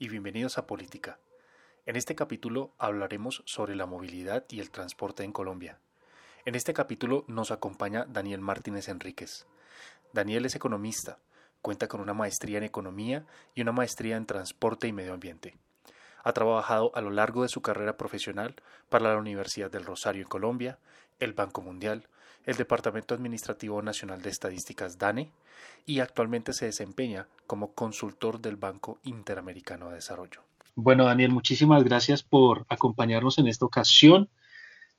y bienvenidos a Política. En este capítulo hablaremos sobre la movilidad y el transporte en Colombia. En este capítulo nos acompaña Daniel Martínez Enríquez. Daniel es economista, cuenta con una maestría en economía y una maestría en transporte y medio ambiente. Ha trabajado a lo largo de su carrera profesional para la Universidad del Rosario en Colombia, el Banco Mundial, el Departamento Administrativo Nacional de Estadísticas DANE y actualmente se desempeña como consultor del Banco Interamericano de Desarrollo. Bueno, Daniel, muchísimas gracias por acompañarnos en esta ocasión.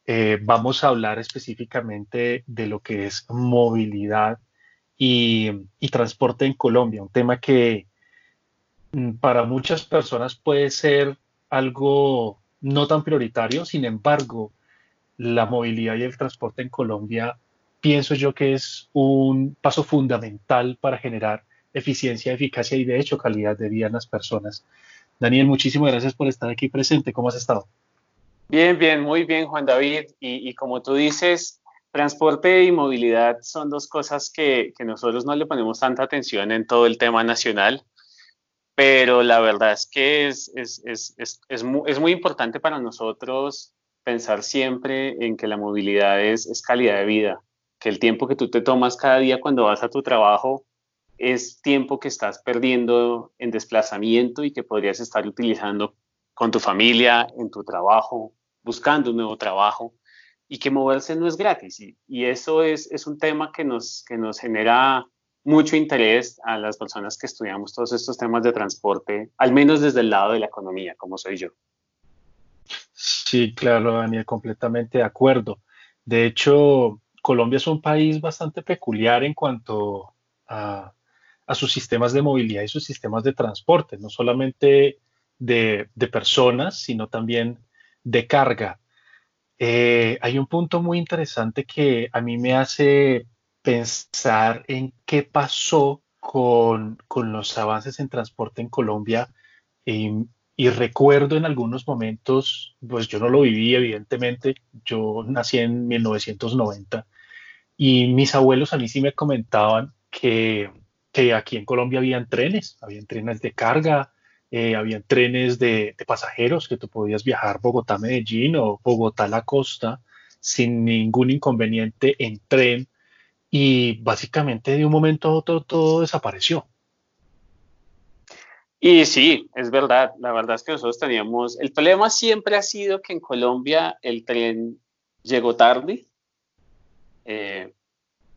Eh, vamos a hablar específicamente de lo que es movilidad y, y transporte en Colombia, un tema que mm, para muchas personas puede ser algo no tan prioritario, sin embargo, la movilidad y el transporte en Colombia, pienso yo que es un paso fundamental para generar eficiencia, eficacia y de hecho calidad de vida en las personas. Daniel, muchísimas gracias por estar aquí presente. ¿Cómo has estado? Bien, bien, muy bien, Juan David. Y, como tú dices, transporte y movilidad son dos cosas que, nosotros no le ponemos tanta atención en todo el tema nacional, pero la verdad es que es, es, es, es muy, muy, importante para nosotros pensar siempre en que la movilidad es, es calidad de vida, que el tiempo que tú te tomas cada día cuando vas a tu trabajo es tiempo que estás perdiendo en desplazamiento y que podrías estar utilizando con tu familia, en tu trabajo, buscando un nuevo trabajo y que moverse no es gratis. Y, eso es, es, un tema que nos, que nos genera mucho interés a las personas que estudiamos todos estos temas de transporte, al menos desde el lado de la economía, como soy yo. Sí, claro, Daniel, completamente de acuerdo. De hecho, Colombia es un país bastante peculiar en cuanto a, sus sistemas de movilidad y sus sistemas de transporte, no solamente de, personas, sino también de carga. Eh, hay un punto muy interesante que a mí me hace pensar en qué pasó con, los avances en transporte en Colombia y recuerdo en algunos momentos, pues yo no lo viví evidentemente, yo nací en 1990 y mis abuelos a mí sí me comentaban que, que aquí en Colombia habían trenes, habían trenes de carga, eh, habían trenes de, de, pasajeros que tú podías viajar Bogotá-Medellín o Bogotá-La Costa sin ningún inconveniente en tren y básicamente de un momento a otro todo desapareció. Y sí, es verdad, la verdad es que nosotros teníamos, el problema siempre ha sido que en Colombia el tren llegó tarde, eh,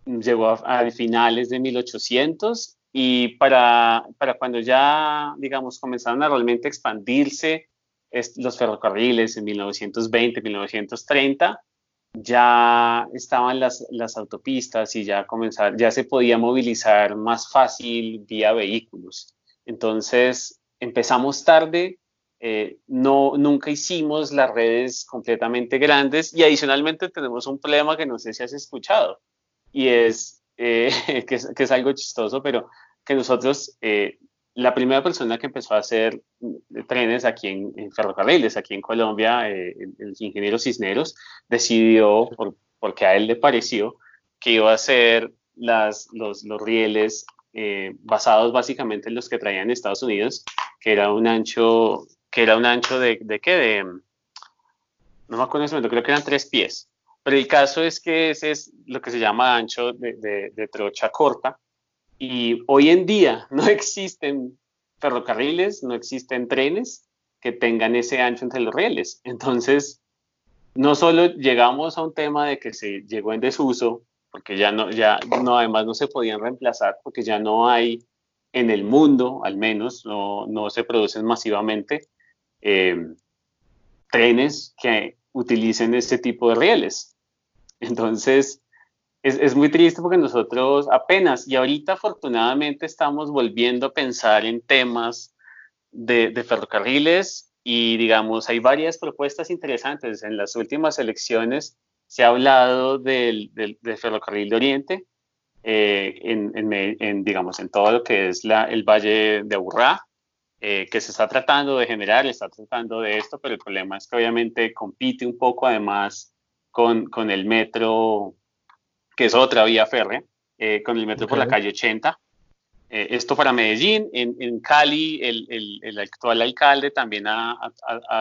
llegó a, finales de 1800 y para, para cuando ya, digamos, comenzaron a realmente expandirse los ferrocarriles en 1920, 1930, ya estaban las, las autopistas y ya, comenzar, ya se podía movilizar más fácil vía vehículos. Entonces, empezamos tarde, eh, no, nunca hicimos las redes completamente grandes y adicionalmente tenemos un problema que no sé si has escuchado y es, eh, que, es algo chistoso, pero que nosotros, eh, la primera persona que empezó a hacer trenes aquí en, ferrocarriles, aquí en Colombia, el, el, ingeniero Cisneros, decidió, porque a él le pareció, que iba a hacer las, los, los rieles eh, basados básicamente en los que traían Estados Unidos, que era un ancho, que era un ancho de, de qué, de, no me acuerdo en ese momento, creo que eran tres pies. Pero el caso es que ese es lo que se llama ancho de, de trocha corta. Y hoy en día no existen ferrocarriles, no existen trenes que tengan ese ancho entre los rieles. Entonces, no solo llegamos a un tema de que se llegó en desuso porque ya no, ya no, además no se podían reemplazar porque ya no hay en el mundo, al menos, no, no se producen masivamente eh, trenes que utilicen este tipo de rieles. Entonces, es, es, muy triste porque nosotros apenas, y ahorita afortunadamente estamos volviendo a pensar en temas de, de ferrocarriles y digamos, hay varias propuestas interesantes. En las últimas elecciones se ha hablado del, ferrocarril de Oriente, eh, en, digamos, en todo lo que es la, el Valle de Aburrá, eh, que se está tratando de generar, está tratando de esto, pero el problema es que obviamente compite un poco además con, con el metro, que es otra vía férrea, eh, con el metro por la calle 80. Eh, esto para Medellín. En, Cali, el, actual alcalde también ha,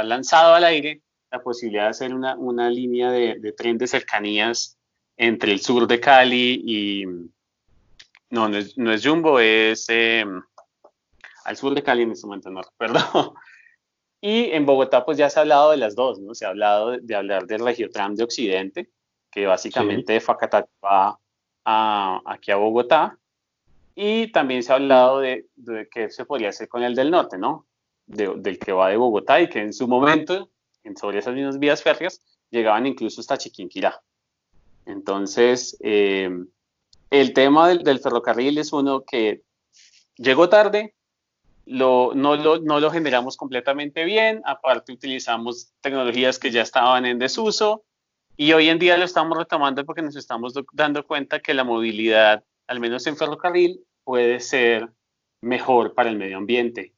lanzado al aire la posibilidad de hacer una, línea de, tren de cercanías entre el sur de Cali y... No, no es, Jumbo, es em, al sur de Cali en este momento, no recuerdo. Y en Bogotá, pues ya se ha hablado de las dos, ¿no? Se ha hablado de, hablar del Regiotram de Occidente, que básicamente de Facatac va a, aquí a Bogotá, y también se ha hablado de, de qué se podría hacer con el del norte, ¿no? del que va de Bogotá y que en su momento, en sobre esas mismas vías férreas, llegaban incluso hasta Chiquinquirá. Entonces, eh, el tema del, ferrocarril es uno que llegó tarde, lo, no, lo, no, lo, generamos completamente bien, aparte utilizamos tecnologías que ya estaban en desuso y hoy en día lo estamos retomando porque nos estamos dando cuenta que la movilidad al menos en ferrocarril, puede ser mejor para el medio ambiente.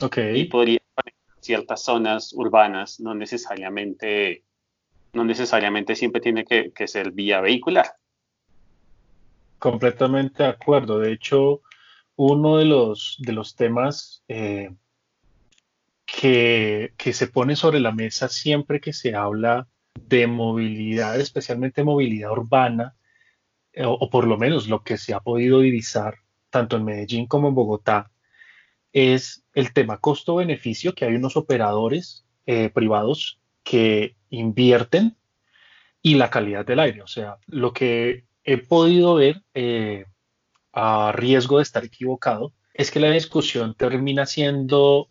Ok. Y podría ciertas zonas urbanas, no necesariamente, no necesariamente siempre tiene que, ser vía vehicular. Completamente de acuerdo. De hecho, uno de los, de los temas eh, que, que, se pone sobre la mesa siempre que se habla de movilidad, especialmente movilidad urbana, eh, o, por lo menos lo que se ha podido divisar tanto en Medellín como en Bogotá, es el tema costo-beneficio, que hay unos operadores eh, privados que invierten y la calidad del aire. O sea, lo que he podido ver eh, a riesgo de estar equivocado es que la discusión termina siendo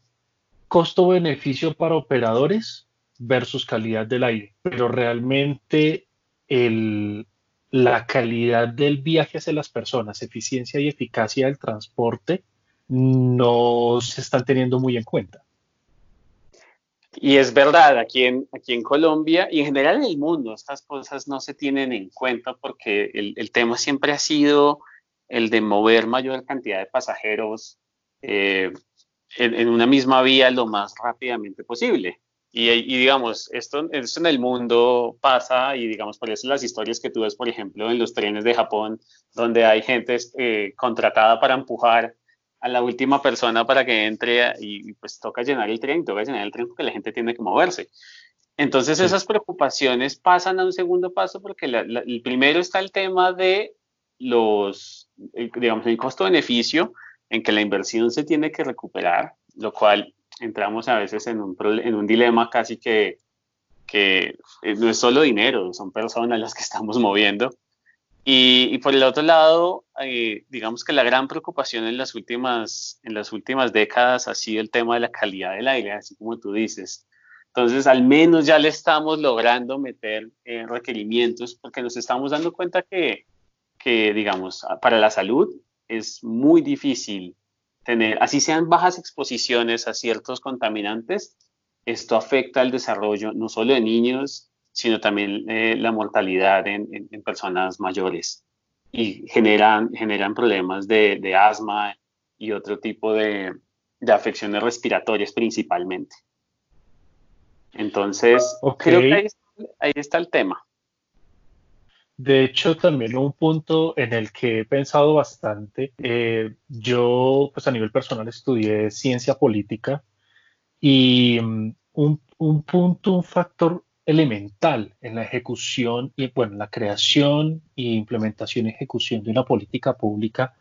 costo-beneficio para operadores versus calidad del aire, pero realmente el, la calidad del viaje hacia las personas, eficiencia y eficacia del transporte no se están teniendo muy en cuenta. Y es verdad, aquí en, aquí en Colombia y en general en el mundo estas cosas no se tienen en cuenta porque el, tema siempre ha sido el de mover mayor cantidad de pasajeros eh, en, una misma vía lo más rápidamente posible. Y, digamos, esto, esto, en el mundo pasa y digamos, por eso las historias que tú ves, por ejemplo, en los trenes de Japón, donde hay gente eh, contratada para empujar a la última persona para que entre y, pues toca llenar el tren, toca llenar el tren porque la gente tiene que moverse. Entonces esas preocupaciones pasan a un segundo paso porque el primero está el tema de los, digamos, el costo-beneficio en que la inversión se tiene que recuperar, lo cual entramos a veces en un, en un dilema casi que, que eh, no es solo dinero, son personas las que estamos moviendo. Y, y por el otro lado, eh, digamos que la gran preocupación en las, últimas, en las últimas décadas ha sido el tema de la calidad del aire, así como tú dices. Entonces, al menos ya le estamos logrando meter eh, requerimientos porque nos estamos dando cuenta que, que, digamos, para la salud es muy difícil tener, así sean bajas exposiciones a ciertos contaminantes, esto afecta al desarrollo no solo de niños, sino también eh, la mortalidad en, personas mayores y generan, generan problemas de, asma y otro tipo de, afecciones respiratorias principalmente. Entonces, creo que ahí está el tema. De hecho, también un punto en el que he pensado bastante, eh, yo pues a nivel personal estudié ciencia política y mm, un, punto, un factor elemental en la ejecución y bueno, la creación e implementación y ejecución de una política pública,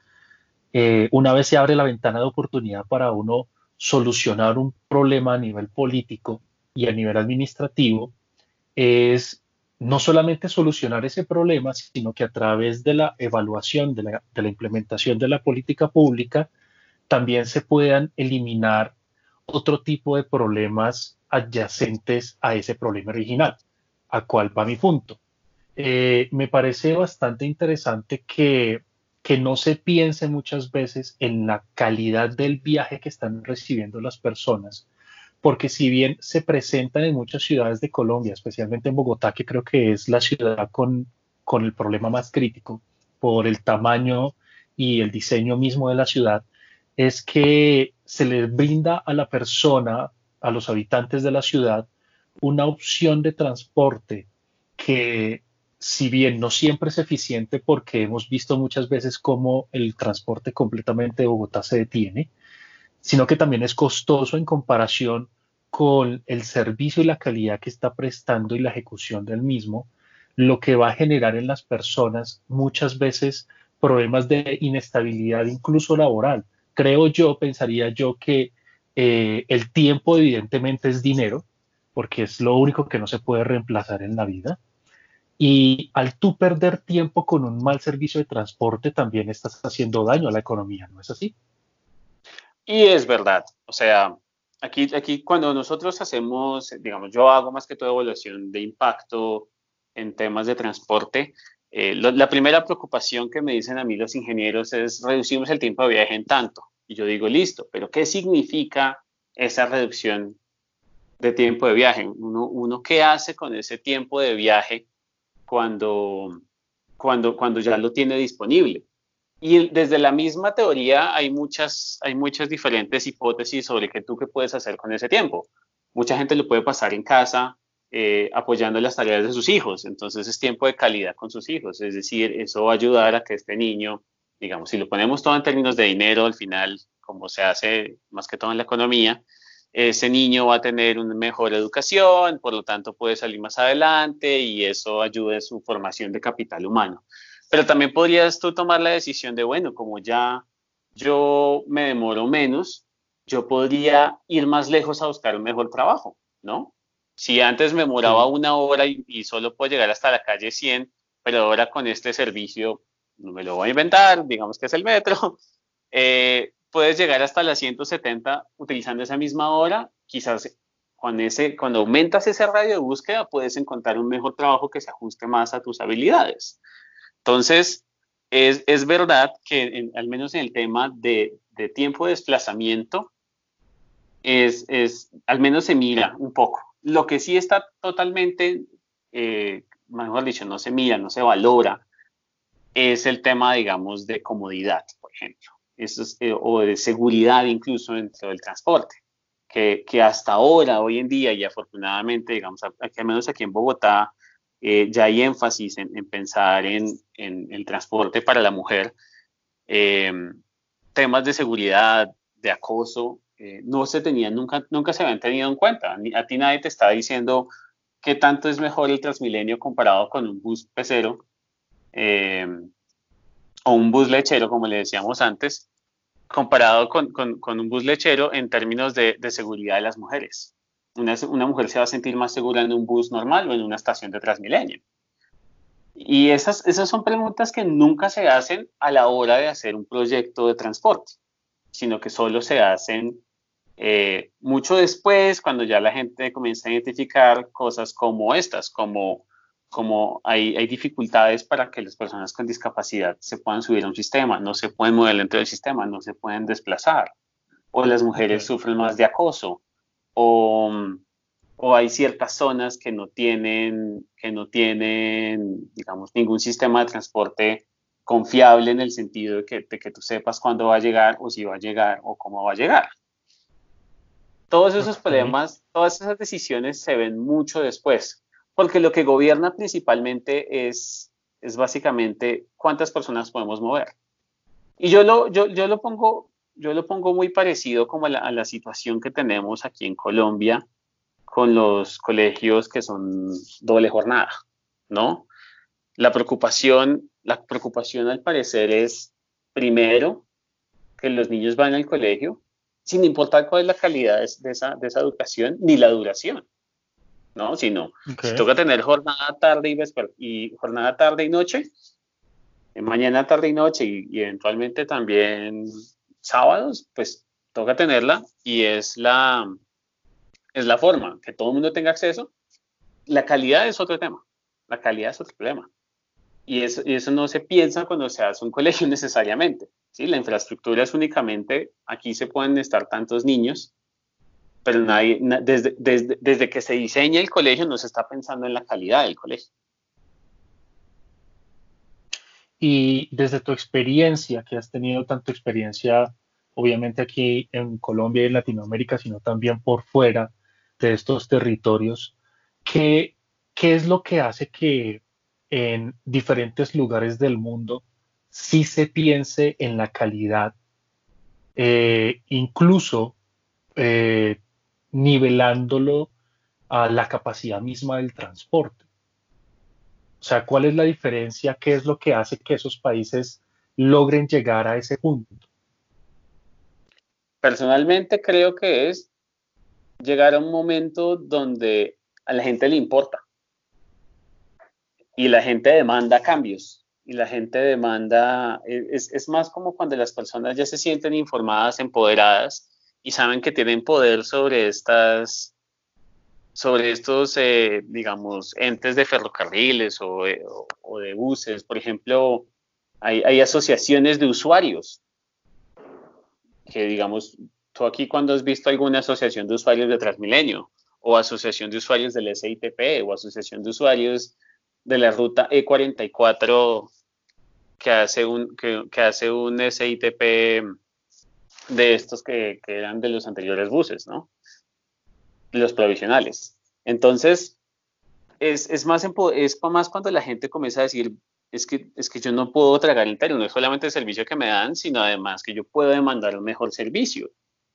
eh, una vez se abre la ventana de oportunidad para uno solucionar un problema a nivel político y a nivel administrativo, es no solamente solucionar ese problema, sino que a través de la evaluación, de la, implementación de la política pública, también se puedan eliminar otro tipo de problemas adyacentes a ese problema original, a cuál va mi punto. Eh, me parece bastante interesante que, que no se piense muchas veces en la calidad del viaje que están recibiendo las personas, porque si bien se presentan en muchas ciudades de Colombia, especialmente en Bogotá, que creo que es la ciudad con, con el problema más crítico por el tamaño y el diseño mismo de la ciudad, es que se les brinda a la persona, a los habitantes de la ciudad, una opción de transporte que si bien no siempre es eficiente porque hemos visto muchas veces cómo el transporte completamente de Bogotá se detiene, sino que también es costoso en comparación con el servicio y la calidad que está prestando y la ejecución del mismo, lo que va a generar en las personas muchas veces problemas de inestabilidad, incluso laboral. Creo yo, pensaría yo que eh, el tiempo evidentemente es dinero, porque es lo único que no se puede reemplazar en la vida. Y al tú perder tiempo con un mal servicio de transporte, también estás haciendo daño a la economía, ¿no es así? Y es verdad. O sea, aquí, aquí cuando nosotros hacemos, digamos, yo hago más que todo evaluación de impacto en temas de transporte, eh, la primera preocupación que me dicen a mí los ingenieros es reducimos el tiempo de viaje en tanto. Y yo digo, listo, pero ¿qué significa esa reducción de tiempo de viaje? Uno, uno ¿qué hace con ese tiempo de viaje cuando, cuando, cuando ya lo tiene disponible? Y desde la misma teoría hay muchas, hay muchas diferentes hipótesis sobre qué tú qué puedes hacer con ese tiempo. Mucha gente lo puede pasar en casa eh, apoyando las tareas de sus hijos, entonces es tiempo de calidad con sus hijos, es decir, eso va a ayudar a que este niño, digamos, si lo ponemos todo en términos de dinero, al final, como se hace más que todo en la economía, ese niño va a tener una mejor educación, por lo tanto puede salir más adelante y eso ayuda a su formación de capital humano. Pero también podrías tú tomar la decisión de, bueno, como ya yo me demoro menos, yo podría ir más lejos a buscar un mejor trabajo, ¿no? Si antes me demoraba una hora y, solo puedo llegar hasta la calle 100, pero ahora con este servicio, no me lo voy a inventar, digamos que es el metro, eh, puedes llegar hasta las 170 utilizando esa misma hora, quizás con ese, cuando aumentas ese radio de búsqueda puedes encontrar un mejor trabajo que se ajuste más a tus habilidades. Entonces, es, es verdad que al menos en el tema de, de tiempo de desplazamiento, es, es, al menos se mira un poco. Lo que sí está totalmente, eh, mejor dicho, no se mira, no se valora, es el tema, digamos, de comodidad, por ejemplo, eh, o de seguridad incluso dentro del transporte, que, hasta ahora, hoy en día, y afortunadamente, digamos, aquí, al menos aquí en Bogotá, eh, ya hay énfasis en, pensar en, el transporte para la mujer. Eh, temas de seguridad, de acoso, eh, no se tenían, nunca, nunca se habían tenido en cuenta. A ti nadie te está diciendo qué tanto es mejor el Transmilenio comparado con un bus pecero o un bus lechero, como le decíamos antes, comparado con, con, un bus lechero en términos de, de seguridad de las mujeres una, mujer se va a sentir más segura en un bus normal o en una estación de Transmilenio. Y esas, esas son preguntas que nunca se hacen a la hora de hacer un proyecto de transporte, sino que solo se hacen eh, mucho después, cuando ya la gente comienza a identificar cosas como estas, como, como hay, hay, dificultades para que las personas con discapacidad se puedan subir a un sistema, no se pueden mover dentro del sistema, no se pueden desplazar, o las mujeres sufren más de acoso, o, o hay ciertas zonas que no tienen, que no tienen, digamos, ningún sistema de transporte confiable en el sentido de que, de que tú sepas cuándo va a llegar o si va a llegar o cómo va a llegar. Todos esos problemas, todas esas decisiones se ven mucho después, porque lo que gobierna principalmente es, es básicamente cuántas personas podemos mover. Y yo lo, yo, yo lo pongo yo lo pongo muy parecido como a la, situación que tenemos aquí en Colombia con los colegios que son doble jornada, ¿no? La preocupación, la preocupación al parecer es, primero, que los niños van al colegio, sin importar cuál es la calidad de, esa, de esa, educación ni la duración, ¿no? Sino, si toca tener jornada tarde y, y jornada tarde y noche, eh, mañana tarde y noche y eventualmente también sábados, pues toca tenerla y es la, es la forma, que todo el mundo tenga acceso. La calidad es otro tema, la calidad es otro problema. Y eso, y eso no se piensa cuando se hace un colegio necesariamente. ¿Sí? La infraestructura es únicamente, aquí se pueden estar tantos niños, pero desde, desde, desde que se diseña el colegio no se está pensando en la calidad del colegio. Y desde tu experiencia, que has tenido tanto experiencia, obviamente aquí en Colombia y en Latinoamérica, sino también por fuera de estos territorios, ¿qué, qué es lo que hace que en diferentes lugares del mundo sí se piense en la calidad, eh, incluso eh, nivelándolo a la capacidad misma del transporte. O sea, ¿cuál es la diferencia? ¿Qué es lo que hace que esos países logren llegar a ese punto? Personalmente creo que es llegar a un momento donde a la gente le importa y la gente demanda cambios y la gente demanda, es, es, más como cuando las personas ya se sienten informadas, empoderadas y saben que tienen poder sobre estas, sobre estos, eh, digamos, entes de ferrocarriles o, eh, o, de buses. Por ejemplo, hay, hay asociaciones de usuarios que, digamos, tú aquí cuando has visto alguna asociación de usuarios de Transmilenio o asociación de usuarios del SITP o asociación de usuarios de la ruta E44 que hace un, que, hace un SITP de estos que, eran de los anteriores buses, ¿no? Los provisionales. Entonces, es, es, más, es más cuando la gente comienza a decir, es que, es que yo no puedo tragar término, no es solamente el servicio que me dan, sino además que yo puedo demandar un mejor servicio.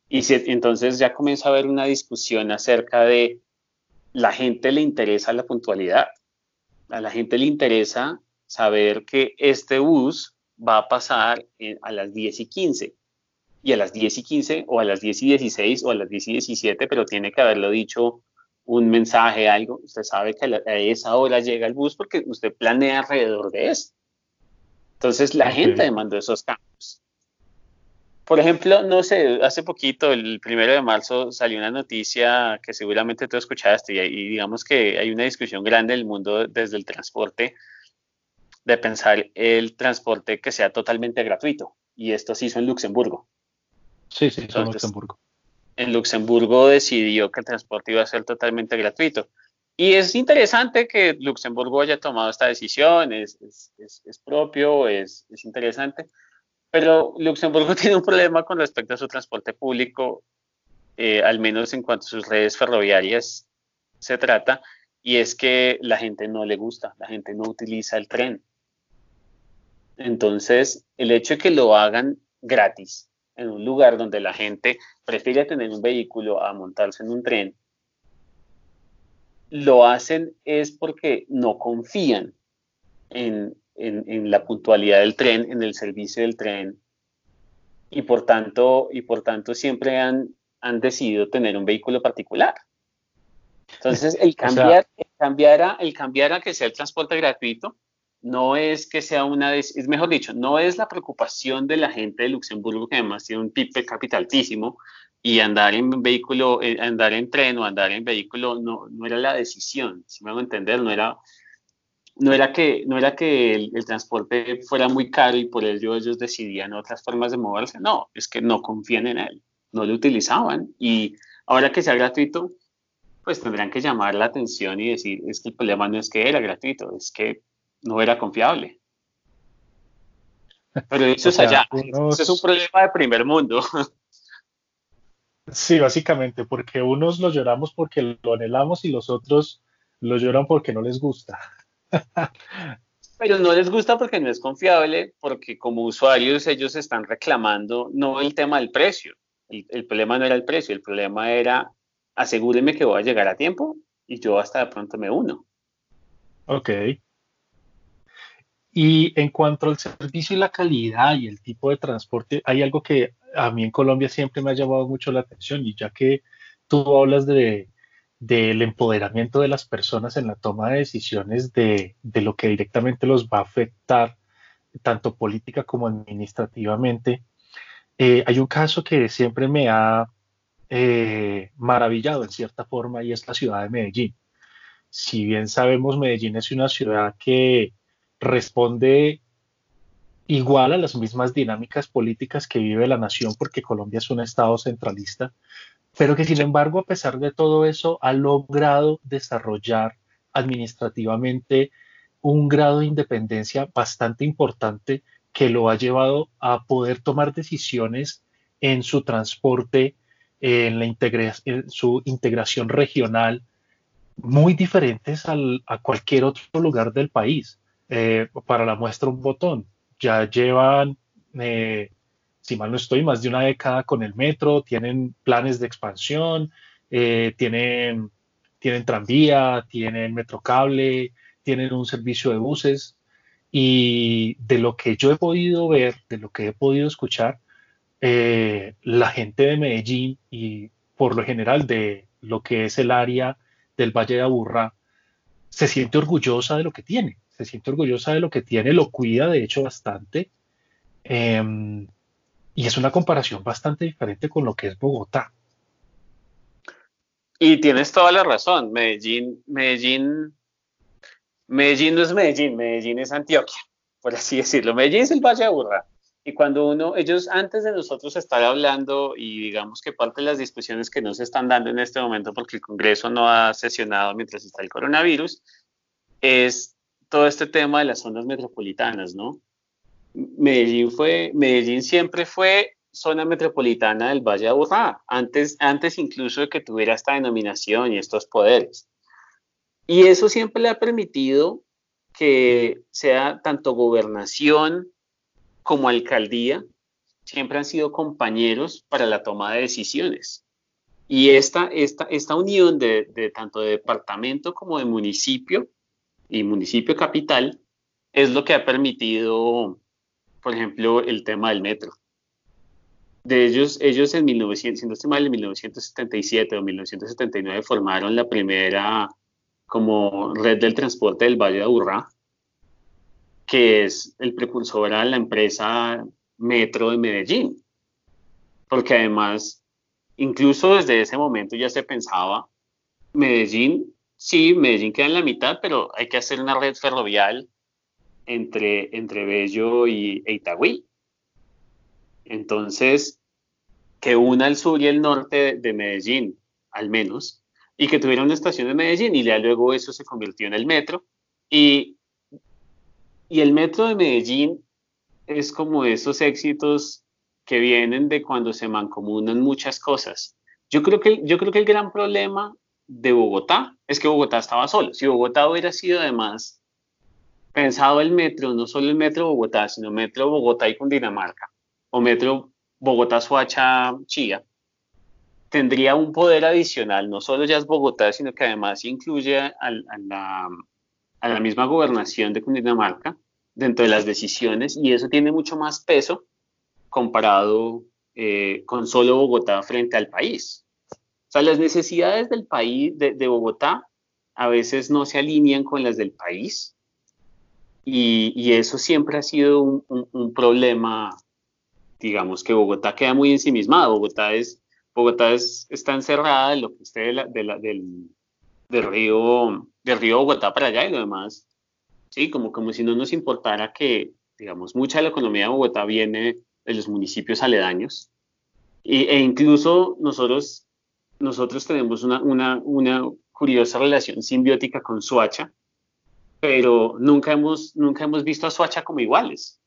Y entonces ya comienza a haber una discusión acerca de la gente le interesa la puntualidad, a la gente le interesa saber que este bus va a pasar a las 10 y 15 y a las 10 y 15 o a las 10 y 16 o a las 10 y 17, pero tiene que haberlo dicho un mensaje, algo. Usted sabe que a, esa hora llega el bus porque usted planea alrededor de eso. Entonces la gente demandó esos cambios. Por ejemplo, no sé, hace poquito, el primero de marzo, salió una noticia que seguramente tú escuchaste y, y digamos que hay una discusión grande en el mundo desde el transporte de pensar el transporte que sea totalmente gratuito. Y esto se hizo en Luxemburgo. Sí, sí, en Luxemburgo. En Luxemburgo decidió que el transporte iba a ser totalmente gratuito. Y es interesante que Luxemburgo haya tomado esta decisión, es, es, propio, es, interesante, pero Luxemburgo tiene un problema con respecto a su transporte público, eh, al menos en cuanto a sus redes ferroviarias se trata, y es que la gente no le gusta, la gente no utiliza el tren. Entonces, el hecho de que lo hagan gratis en un lugar donde la gente prefiere tener un vehículo a montarse en un tren, lo hacen es porque no confían en, la puntualidad del tren, en el servicio del tren, y por tanto, y por tanto siempre han, han decidido tener un vehículo particular. Entonces, el cambiar, el cambiar, a, el cambiar a que sea el transporte gratuito no es que sea una, es mejor dicho, no es la preocupación de la gente de Luxemburgo, que además tiene un PIB capital altísimo, y andar en vehículo, eh, andar en tren o andar en vehículo no, no era la decisión, si me hago entender, no era, no era que, no era que el, transporte fuera muy caro y por ello ellos decidían otras formas de moverse, no, es que no confían en él, no lo utilizaban y ahora que sea gratuito, pues tendrán que llamar la atención y decir, es que el problema no es que era gratuito, es que no era confiable. Pero eso es allá. Eso es un problema de primer mundo. Sí, básicamente, porque unos lo lloramos porque lo anhelamos y los otros lo lloran porque no les gusta. Pero no les gusta porque no es confiable, porque como usuarios ellos están reclamando no el tema del precio. El, el problema no era el precio, el problema era asegúreme que voy a llegar a tiempo y yo hasta de pronto me uno. Ok. Y en cuanto al servicio y la calidad y el tipo de transporte, hay algo que a mí en Colombia siempre me ha llamado mucho la atención y ya que tú hablas de, del empoderamiento de las personas en la toma de decisiones de, de, lo que directamente los va a afectar, tanto política como administrativamente, eh, hay un caso que siempre me ha eh, maravillado en cierta forma y es la ciudad de Medellín. Si bien sabemos, Medellín es una ciudad que responde igual a las mismas dinámicas políticas que vive la nación, porque Colombia es un Estado centralista, pero que sin embargo, a pesar de todo eso, ha logrado desarrollar administrativamente un grado de independencia bastante importante que lo ha llevado a poder tomar decisiones en su transporte, en, la en su integración regional, muy diferentes a cualquier otro lugar del país. Eh, para la muestra un botón. Ya llevan, eh, si mal no estoy, más de una década con el metro, tienen planes de expansión, tienen, tienen tranvía, tienen metrocable, tienen un servicio de buses. Y de lo que yo he podido ver, de lo que he podido escuchar, la gente de Medellín y por lo general de lo que es el área del Valle de Aburrá, se siente orgullosa de lo que tiene, se siente orgullosa de lo que tiene, lo cuida de hecho bastante. Em, y es una comparación bastante diferente con lo que es Bogotá. Y tienes toda la razón, Medellín, Medellín, Medellín no es Medellín, Medellín es Antioquia, por así decirlo. Medellín es el Valle de Aburrá. Y cuando uno, ellos antes de nosotros estar hablando y digamos que parte de las discusiones que no se están dando en este momento porque el Congreso no ha sesionado mientras está el coronavirus, es todo este tema de las zonas metropolitanas, ¿no? Medellín fue, Medellín siempre fue zona metropolitana del Valle de Aburrá, antes, antes incluso de que tuviera esta denominación y estos poderes. Y eso siempre le ha permitido que sea tanto gobernación, como alcaldía siempre han sido compañeros para la toma de decisiones. Y esta, esta, esta unión de, tanto de departamento como de municipio y municipio capital es lo que ha permitido, por ejemplo, el tema del metro. De ellos, ellos en 1900, en 1977 o 1979 formaron la primera como red del transporte del Valle de Aburrá, que es el precursor a la empresa Metro de Medellín. Porque además, incluso desde ese momento ya se pensaba, Medellín, sí, Medellín queda en la mitad, pero hay que hacer una red ferrovial entre, entre Bello y e Itagüí. Entonces, que una el sur y el norte de Medellín, al menos, y que tuviera una estación de Medellín, y ya luego eso se convirtió en el metro. Y y el metro de Medellín es como esos éxitos que vienen de cuando se mancomunan muchas cosas. Yo creo que, yo creo que el gran problema de Bogotá es que Bogotá estaba solo. Si Bogotá hubiera sido además pensado el metro, no solo el metro Bogotá, sino metro Bogotá y Cundinamarca, o metro Bogotá, Suacha, Chía, tendría un poder adicional, no solo ya es Bogotá, sino que además incluye a la, a la misma gobernación de Cundinamarca dentro de las decisiones y eso tiene mucho más peso comparado eh, con solo Bogotá frente al país. O sea, las necesidades del país, de, Bogotá, a veces no se alinean con las del país. Y, eso siempre ha sido un, problema, digamos que Bogotá queda muy ensimismada, Bogotá es, Bogotá es, está encerrada en lo que esté del, del río, del río Bogotá para allá y lo demás, sí, como, como si no nos importara que, digamos, mucha de la economía de Bogotá viene de los municipios aledaños. Y, e incluso nosotros, nosotros tenemos una, una, una curiosa relación simbiótica con Suacha, pero nunca hemos, nunca hemos visto a Suacha como iguales.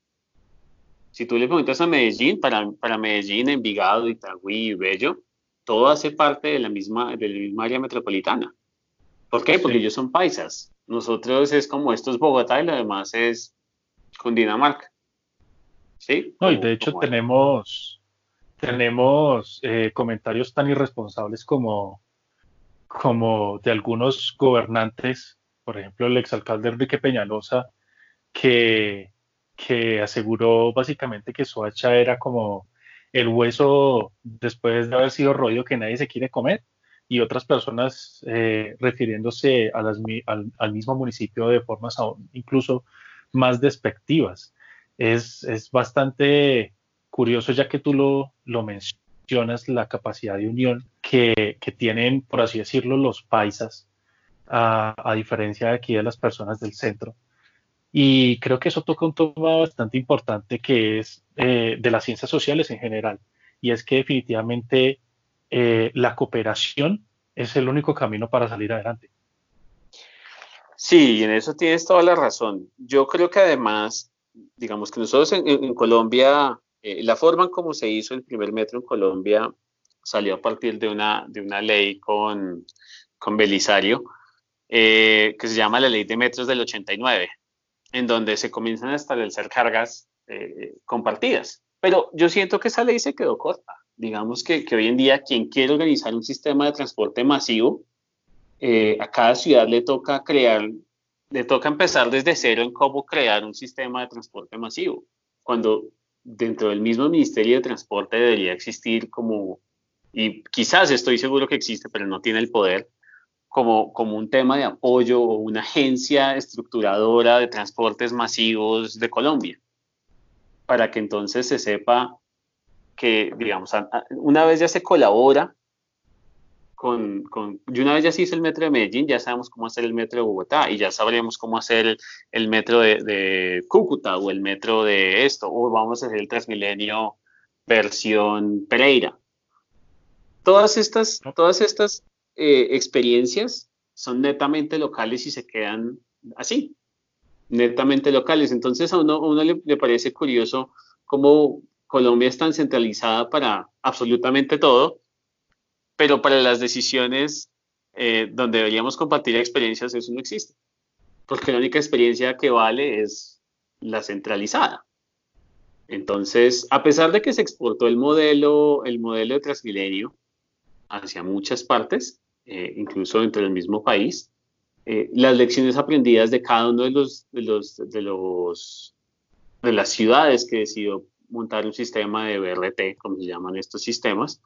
Si tú le preguntas a Medellín, para, para Medellín, Envigado, Itagüí y Bello, todo hace parte de la misma, de la misma área metropolitana. ¿Por qué? Porque ellos son paisas. Nosotros es como esto es Bogotá y lo demás es Cundinamarca. ¿Sí? No, y de hecho tenemos, tenemos eh, comentarios tan irresponsables como, como de algunos gobernantes, por ejemplo el exalcalde Enrique Peñalosa, que, que aseguró básicamente que Soacha era como el hueso después de haber sido rollo que nadie se quiere comer y otras personas eh, refiriéndose a las, al, mismo municipio de formas incluso más despectivas. Es, es, bastante curioso ya que tú lo, lo mencionas, la capacidad de unión que, que, tienen, por así decirlo, los paisas, a, a, diferencia de aquí de las personas del centro. Y creo que eso toca un tema bastante importante que es eh, de las ciencias sociales en general. Y es que definitivamente eh, la cooperación es el único camino para salir adelante. Sí, en eso tienes toda la razón. Yo creo que además, digamos que nosotros en, Colombia, eh, la forma en cómo se hizo el primer metro en Colombia salió a partir de una, de una ley con, con Belisario, eh, que se llama la ley de metros del 89. en donde se comienzan a establecer cargas eh, compartidas. Pero yo siento que esa ley se quedó corta. Digamos que, hoy en día quien quiere organizar un sistema de transporte masivo, a cada ciudad le toca crear, le toca empezar desde cero en cómo crear un sistema de transporte masivo, cuando dentro del mismo Ministerio de Transporte debería existir como, y quizás estoy seguro que existe, pero no tiene el poder, como, como un tema de apoyo o una agencia estructuradora de transportes masivos de Colombia, para que entonces se sepa que, digamos, una vez ya se colabora con, con, y una vez ya se hizo el metro de Medellín, ya sabemos cómo hacer el metro de Bogotá y ya sabremos cómo hacer el, metro de, de, Cúcuta o el metro de esto, o vamos a hacer el Transmilenio versión Pereira. Todas estas, todas estas eh, experiencias son netamente locales y se quedan así, netamente locales. Entonces a uno, uno le, parece curioso cómo Colombia es tan centralizada para absolutamente todo, pero para las decisiones eh, donde deberíamos compartir experiencias eso no existe, porque la única experiencia que vale es la centralizada. Entonces, a pesar de que se exportó el modelo, el modelo de Transmilenio hacia muchas partes, eh, incluso dentro del mismo país, eh, las lecciones aprendidas de cada uno de los, de los, de los de las ciudades que decidió montar un sistema de BRT, como se llaman estos sistemas,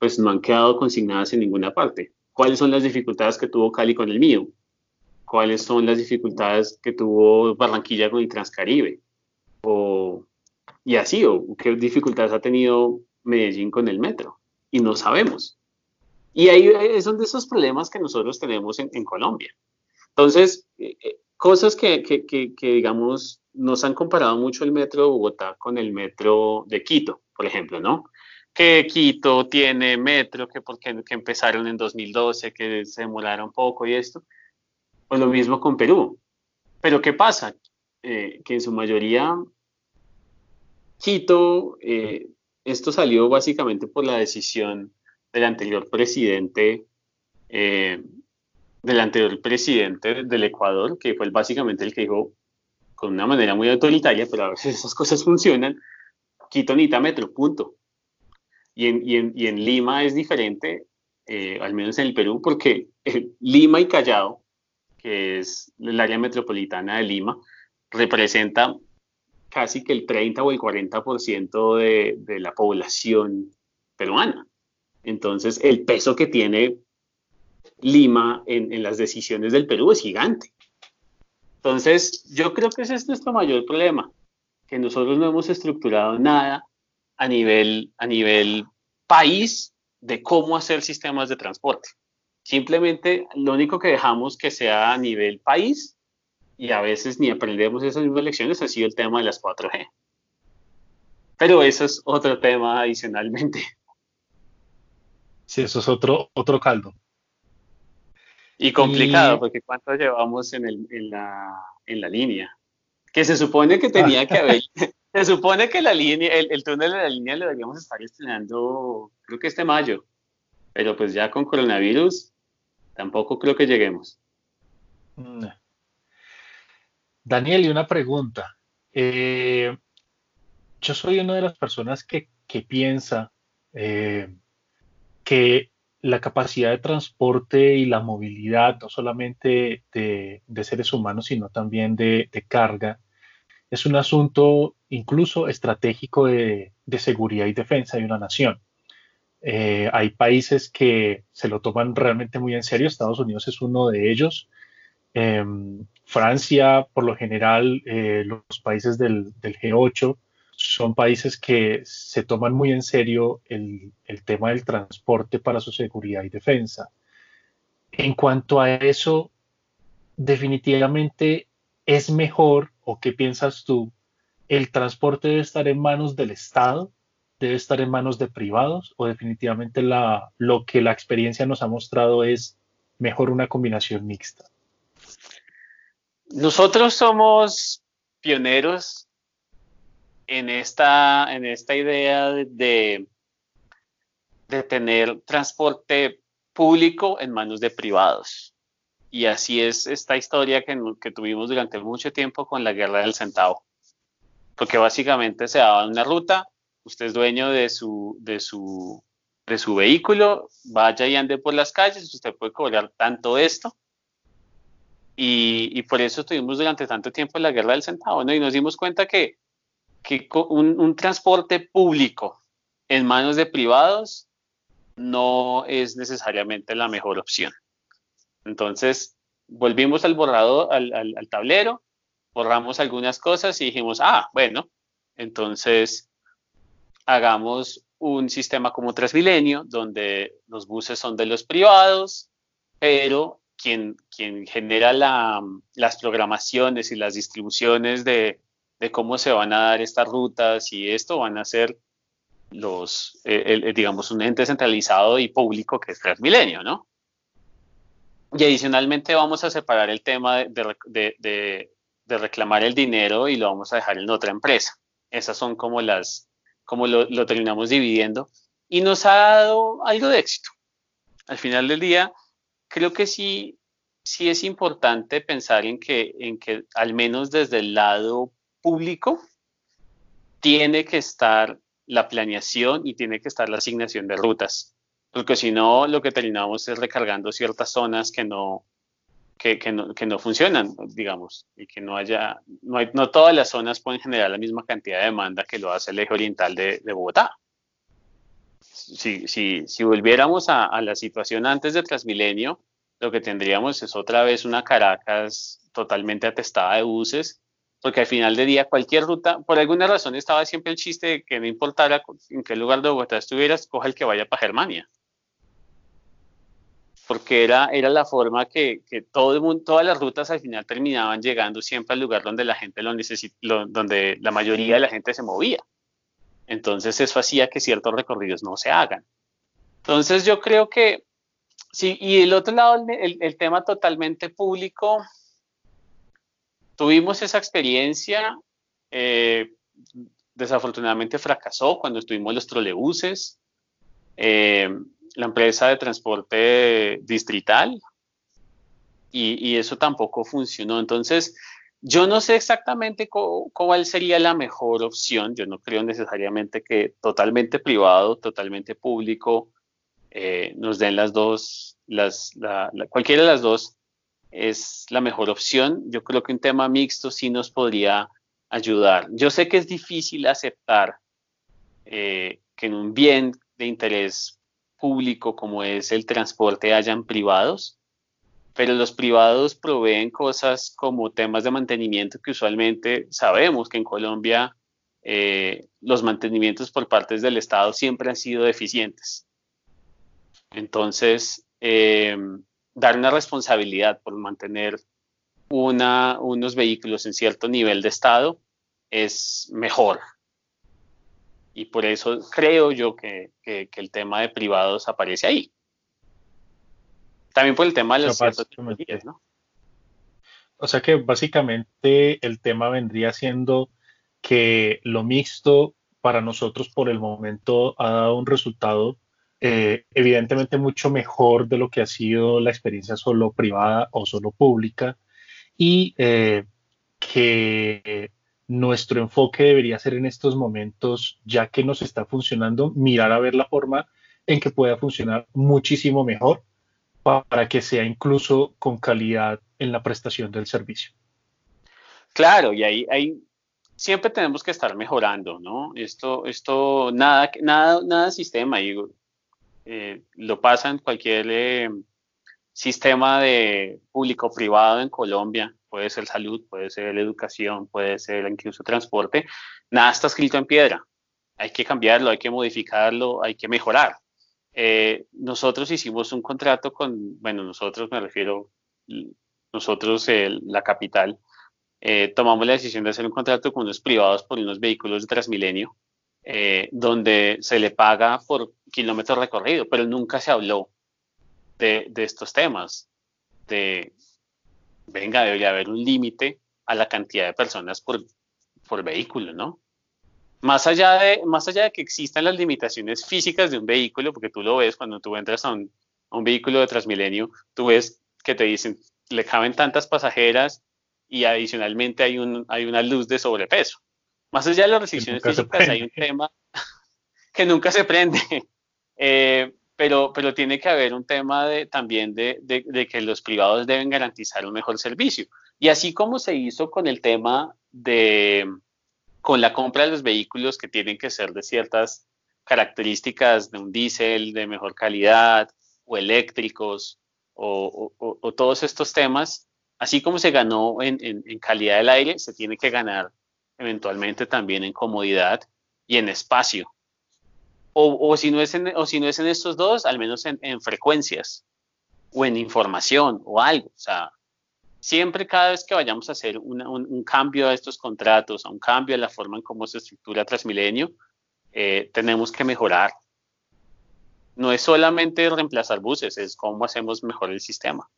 pues no han quedado consignadas en ninguna parte. ¿Cuáles son las dificultades que tuvo Cali con el mío? ¿Cuáles son las dificultades que tuvo Barranquilla con el Transcaribe? O, y así, o qué dificultades ha tenido Medellín con el metro. Y no sabemos. Y ahí son de esos problemas que nosotros tenemos en, Colombia. Entonces, eh, eh, cosas que, que, que, digamos, nos han comparado mucho el metro de Bogotá con el metro de Quito, por ejemplo, ¿no? Que Quito tiene metro, que porque que empezaron en 2012, que se demoraron poco y esto. Pues lo mismo con Perú. Pero ¿qué pasa? Eh, que en su mayoría Quito, esto salió básicamente por la decisión del anterior presidente, eh, del anterior presidente del Ecuador, que fue básicamente el que dijo, con una manera muy autoritaria, pero a veces esas cosas funcionan, Quito necesita metro, punto. Y en, en, en Lima es diferente, eh, al menos en el Perú, porque eh, Lima y Callao, que es el área metropolitana de Lima, representa casi que el 30 o el 40% de, de la población peruana. Entonces, el peso que tiene Lima en, las decisiones del Perú es gigante. Entonces, yo creo que ese es nuestro mayor problema, que nosotros no hemos estructurado nada a nivel, a nivel país de cómo hacer sistemas de transporte. Simplemente lo único que dejamos que sea a nivel país y a veces ni aprendemos esas mismas lecciones ha sido el tema de las 4G. Pero eso es otro tema adicionalmente. Sí, eso es otro, otro caldo. Y complicado, porque ¿cuánto llevamos en, el, en, la, en la línea? Que se supone que tenía que haber, se supone que la línea, el, túnel de la línea lo deberíamos estar estrenando, creo que este mayo, pero pues ya con coronavirus tampoco creo que lleguemos. Mm. Daniel, y una pregunta. Eh, yo soy una de las personas que, que piensa eh, que la capacidad de transporte y la movilidad, no solamente de, seres humanos, sino también de, carga, es un asunto incluso estratégico de, seguridad y defensa de una nación. Eh, hay países que se lo toman realmente muy en serio, Estados Unidos es uno de ellos. Em, Francia, por lo general, eh, los países del, del G8 son países que se toman muy en serio el, tema del transporte para su seguridad y defensa. En cuanto a eso, definitivamente es mejor, o qué piensas tú, el transporte debe estar en manos del Estado, debe estar en manos de privados, o definitivamente lo que la experiencia nos ha mostrado es mejor una combinación mixta. Nosotros somos pioneros en esta, en esta idea de, de tener transporte público en manos de privados. Y así es esta historia que, que tuvimos durante mucho tiempo con la guerra del centavo. Porque básicamente se daba una ruta, usted es dueño de su, de su, de su vehículo, vaya y ande por las calles, usted puede cobrar tanto esto. Y, y por eso estuvimos durante tanto tiempo la guerra del centavo, ¿no? Y nos dimos cuenta que, que un, un transporte público en manos de privados no es necesariamente la mejor opción. Entonces, volvimos al borrador, al, al, tablero, borramos algunas cosas y dijimos, ah, bueno, entonces hagamos un sistema como Transmilenio, donde los buses son de los privados, pero quien, quien genera la, las programaciones y las distribuciones de, de, cómo se van a dar estas rutas y esto van a ser los, eh, digamos, un ente centralizado y público que es Transmilenio, ¿no? Y adicionalmente vamos a separar el tema de, reclamar el dinero y lo vamos a dejar en otra empresa. Esas son como las, como lo, lo, terminamos dividiendo. Y nos ha dado algo de éxito. Al final del día, creo que sí, sí es importante pensar en que, en que al menos desde el lado público tiene que estar la planeación y tiene que estar la asignación de rutas porque si no, lo que terminamos es recargando ciertas zonas que no, que, no, funcionan, digamos, y que no haya, no, todas las zonas pueden generar la misma cantidad de demanda que lo hace el eje oriental de, Bogotá. Si, si, si volviéramos a, a, la situación antes de Transmilenio, lo que tendríamos es otra vez una Caracas totalmente atestada de buses, porque al final del día cualquier ruta, por alguna razón estaba siempre el chiste de que no importara en qué lugar de Bogotá estuvieras, coja el que vaya para Germania porque era, era la forma que, que todo el mundo, todas las rutas al final terminaban llegando siempre al lugar donde la gente lo necesita, donde la mayoría de la gente se movía. Entonces eso hacía que ciertos recorridos no se hagan. Entonces yo creo que, sí, y el otro lado, el, el tema totalmente público, tuvimos esa experiencia, eh, desafortunadamente fracasó cuando estuvimos los trolebuses. Eh, la empresa de transporte distrital y, eso tampoco funcionó. Entonces, yo no sé exactamente cuál sería la mejor opción. Yo no creo necesariamente que totalmente privado, totalmente público, eh, nos den las dos, las, cualquiera de las dos es la mejor opción. Yo creo que un tema mixto sí nos podría ayudar. Yo sé que es difícil aceptar eh, que en un bien de interés público como es el transporte hayan privados, pero los privados proveen cosas como temas de mantenimiento que usualmente sabemos que en Colombia eh, los mantenimientos por partes del Estado siempre han sido deficientes. Entonces, eh, dar una responsabilidad por mantener unos vehículos en cierto nivel de estado es mejor y por eso creo yo que, que, el tema de privados aparece ahí. También por el tema de las tecnologías, ¿no? O sea que básicamente el tema vendría siendo que lo mixto para nosotros por el momento ha dado un resultado eh, evidentemente mucho mejor de lo que ha sido la experiencia solo privada o solo pública y eh, que nuestro enfoque debería ser en estos momentos, ya que nos está funcionando, mirar a ver la forma en que pueda funcionar muchísimo mejor para que sea incluso con calidad en la prestación del servicio. Claro, y ahí, ahí siempre tenemos que estar mejorando, ¿no? Esto, esto, nada, nada, nada sistema, digo, eh, lo pasa en cualquier eh, sistema de público-privado en Colombia puede ser salud, puede ser educación, puede ser incluso transporte, nada está escrito en piedra. Hay que cambiarlo, hay que modificarlo, hay que mejorar. Eh, nosotros hicimos un contrato con, bueno, nosotros me refiero, nosotros, la capital, eh, tomamos la decisión de hacer un contrato con unos privados por unos vehículos de Transmilenio, eh, donde se le paga por kilómetros recorrido, pero nunca se habló de, de estos temas, de venga, debería haber un límite a la cantidad de personas por, por vehículo, ¿no? Más allá, de, más allá de que existan las limitaciones físicas de un vehículo, porque tú lo ves cuando tú entras a un, a un vehículo de Transmilenio, tú ves que te dicen le caben tantas pasajeras y adicionalmente hay, un, hay una luz de sobrepeso. Más allá de las restricciones físicas, hay un tema que nunca se prende. Eh, pero, pero tiene que haber un tema de, también de, de, que los privados deben garantizar un mejor servicio. Y así como se hizo con el tema de, con la compra de los vehículos que tienen que ser de ciertas características de un diésel de mejor calidad o eléctricos o, o, todos estos temas, así como se ganó en, en, en calidad del aire, se tiene que ganar eventualmente también en comodidad y en espacio. O, si, no es en, o si no es en estos dos, al menos en, frecuencias o en información o algo. O sea, siempre cada vez que vayamos a hacer un, cambio a estos contratos, a un cambio a la forma en cómo se estructura Transmilenio, eh, tenemos que mejorar. No es solamente reemplazar buses, es cómo hacemos mejor el sistema.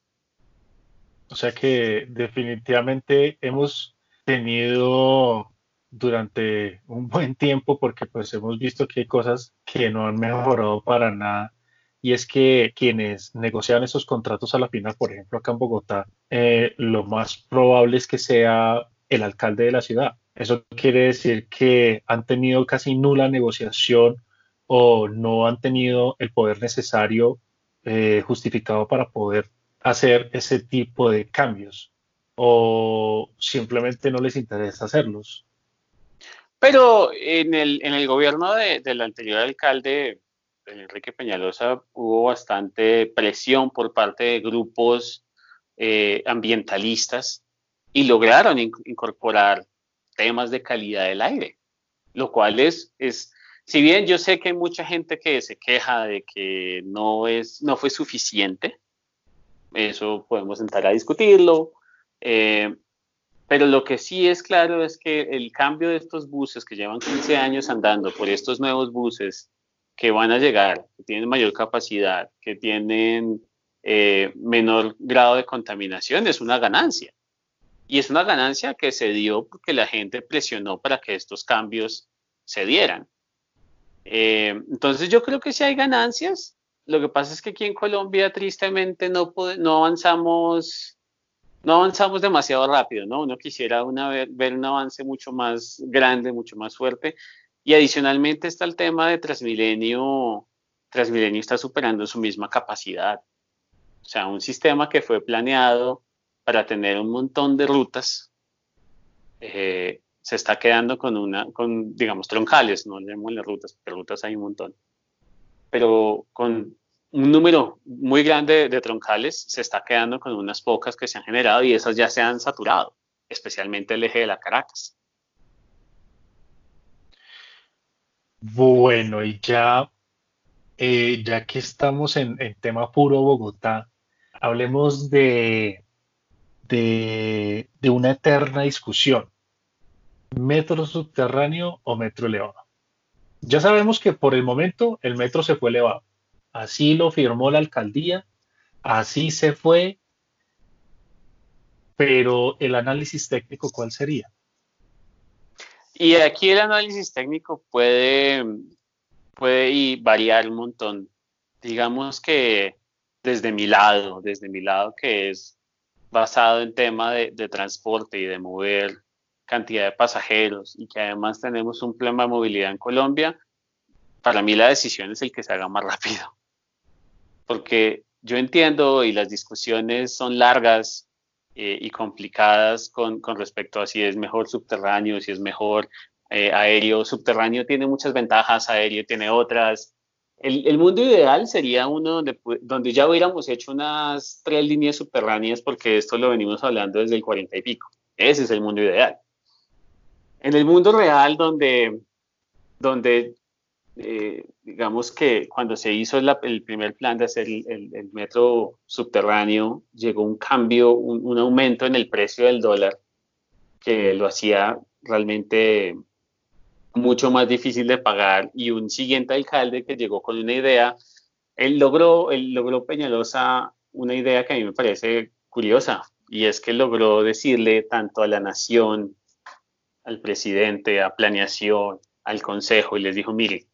O sea que definitivamente hemos tenido durante un buen tiempo porque pues hemos visto que hay cosas que no han mejorado para nada y es que quienes negocian esos contratos a la final, por ejemplo acá en Bogotá, eh, lo más probable es que sea el alcalde de la ciudad. Eso quiere decir que han tenido casi nula negociación o no han tenido el poder necesario eh, justificado para poder hacer ese tipo de cambios o simplemente no les interesa hacerlos. Pero en el, en el gobierno del anterior alcalde, Enrique Peñalosa, hubo bastante presión por parte de grupos eh, ambientalistas y lograron incorporar temas de calidad del aire, lo cual es, es, si bien yo sé que hay mucha gente que se queja de que no, es, no fue suficiente, eso podemos entrar a discutirlo, eh, pero lo que sí es claro es que el cambio de estos buses que llevan 15 años andando por estos nuevos buses que van a llegar, que tienen mayor capacidad, que tienen eh, menor grado de contaminación, es una ganancia. Y es una ganancia que se dio porque la gente presionó para que estos cambios se dieran. Eh, entonces yo creo que sí hay ganancias. Lo que pasa es que aquí en Colombia tristemente no, no avanzamos no avanzamos demasiado rápido, ¿no? Uno quisiera una, ver, ver, un avance mucho más grande, mucho más fuerte. Y adicionalmente está el tema de Transmilenio. Transmilenio está superando su misma capacidad. O sea, un sistema que fue planeado para tener un montón de rutas, eh, se está quedando con una, con, digamos, troncales, no las rutas, porque rutas hay un montón, pero con un número muy grande de troncales se está quedando con unas pocas que se han generado y esas ya se han saturado, especialmente el eje de la Caracas. Bueno, y ya, eh, ya que estamos en, tema puro Bogotá, hablemos de, de, de, una eterna discusión. ¿Metro subterráneo o metro elevado? Ya sabemos que por el momento el metro se fue elevado Así lo firmó la alcaldía, así se fue, pero el análisis técnico, ¿cuál sería? Y aquí el análisis técnico puede, puede variar un montón. Digamos que desde mi lado, desde mi lado que es basado en tema de, de transporte y de mover cantidad de pasajeros y que además tenemos un problema de movilidad en Colombia, para mí la decisión es el que se haga más rápido porque yo entiendo y las discusiones son largas eh, y complicadas con, respecto a si es mejor subterráneo, si es mejor eh, aéreo. Subterráneo tiene muchas ventajas, aéreo tiene otras. El, el, mundo ideal sería uno donde, donde ya hubiéramos hecho unas tres líneas subterráneas, porque esto lo venimos hablando desde el 40 y pico. Ese es el mundo ideal. En el mundo real, donde, donde eh, digamos que cuando se hizo el primer plan de hacer el, metro subterráneo, llegó un cambio, un, aumento en el precio del dólar que lo hacía realmente mucho más difícil de pagar. Y un siguiente alcalde que llegó con una idea, él logró, él logró Peñalosa una idea que a mí me parece curiosa y es que logró decirle tanto a la nación, al presidente, a planeación, al consejo y les dijo, mire,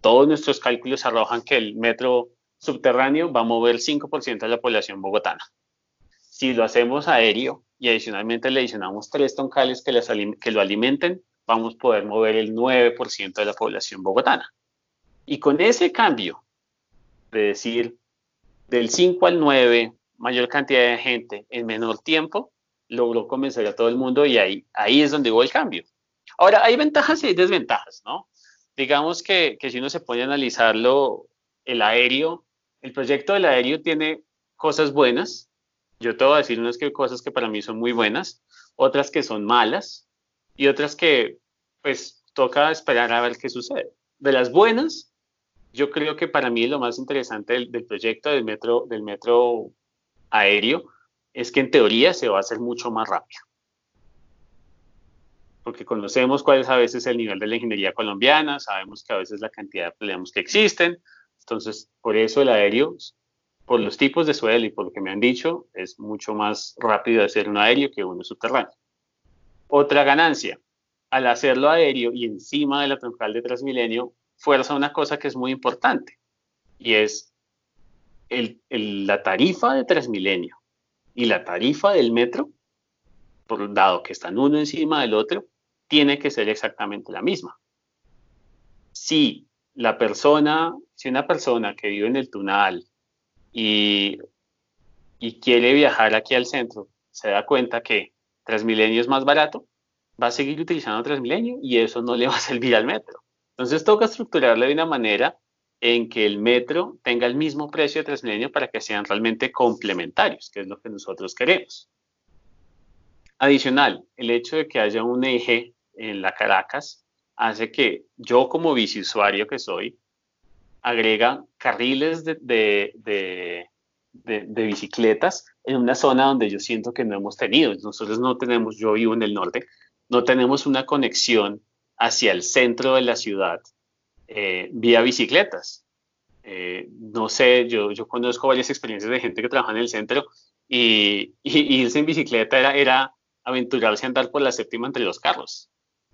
todos nuestros cálculos arrojan que el metro subterráneo va a mover 5% de la población bogotana. Si lo hacemos aéreo y adicionalmente le adicionamos tres troncales que, lo alimenten, vamos a poder mover el 9% de la población bogotana. Y con ese cambio de decir del 5 al 9, mayor cantidad de gente en menor tiempo, logró convencer a todo el mundo y ahí, ahí es donde hubo el cambio. Ahora, hay ventajas y hay desventajas, ¿no? Digamos que, que si uno se pone a analizarlo, el aéreo, el proyecto del aéreo tiene cosas buenas. Yo te voy a decir unas que, cosas que para mí son muy buenas, otras que son malas y otras que, pues, toca esperar a ver qué sucede. De las buenas, yo creo que para mí lo más interesante del, proyecto del metro, del metro aéreo es que en teoría se va a hacer mucho más rápido. Porque conocemos cuál es a veces el nivel de la ingeniería colombiana, sabemos que a veces la cantidad de problemas que existen. Entonces, por eso el aéreo, por los tipos de suelo y por lo que me han dicho, es mucho más rápido hacer un aéreo que uno subterráneo. Otra ganancia, al hacerlo aéreo y encima de la troncal de Transmilenio, fuerza una cosa que es muy importante y es la tarifa de Transmilenio y la tarifa del metro, por, dado que están uno encima del otro, tiene que ser exactamente la misma. Si la persona, si una persona que vive en el Tunal y, y quiere viajar aquí al centro, se da cuenta que Transmilenio es más barato, va a seguir utilizando Transmilenio y eso no le va a servir al metro. Entonces toca estructurarlo de una manera en que el metro tenga el mismo precio de Transmilenio para que sean realmente complementarios, que es lo que nosotros queremos. Adicional, el hecho de que haya un eje en la Caracas hace que yo como biciusuario que soy, agrega carriles de, de, de, bicicletas en una zona donde yo siento que no hemos tenido. Nosotros no tenemos, yo vivo en el norte, no tenemos una conexión hacia el centro de la ciudad eh, vía bicicletas. Eh, no sé, yo, yo conozco varias experiencias de gente que trabaja en el centro y, irse en bicicleta era, era aventurarse a andar por la séptima entre los carros.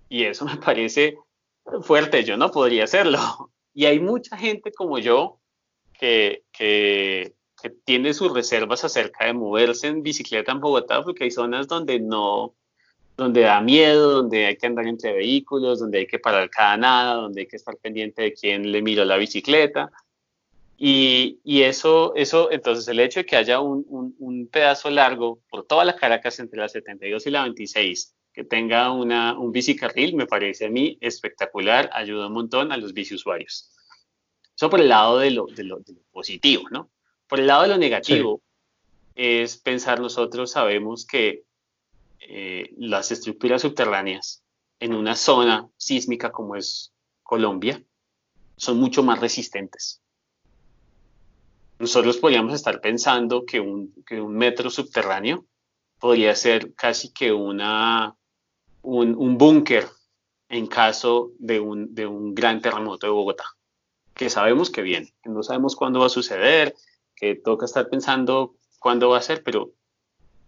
Y eso me parece fuerte, yo no podría hacerlo. Y hay mucha gente como yo que, que, que tiene sus reservas acerca de moverse en bicicleta en Bogotá porque hay zonas donde no, donde da miedo, donde hay que andar entre vehículos, donde hay que parar cada nada, donde hay que estar pendiente de quién le mira la bicicleta. Y, eso, eso, entonces el hecho de que haya un, un, pedazo largo por toda la Caracas entre la 72 y la 26, que tenga una, un bicicarril, me parece a mí espectacular, ayuda un montón a los biciusuarios. Eso por el lado de lo, de lo, de lo positivo, ¿no? Por el lado de lo negativo, es pensar nosotros sabemos que eh, las estructuras subterráneas en una zona sísmica como es Colombia son mucho más resistentes. Nosotros podríamos estar pensando que un, metro subterráneo podría ser casi que una, un, búnker en caso de un, de un gran terremoto de Bogotá, que sabemos que viene, que no sabemos cuándo va a suceder, que toca estar pensando cuándo va a ser, pero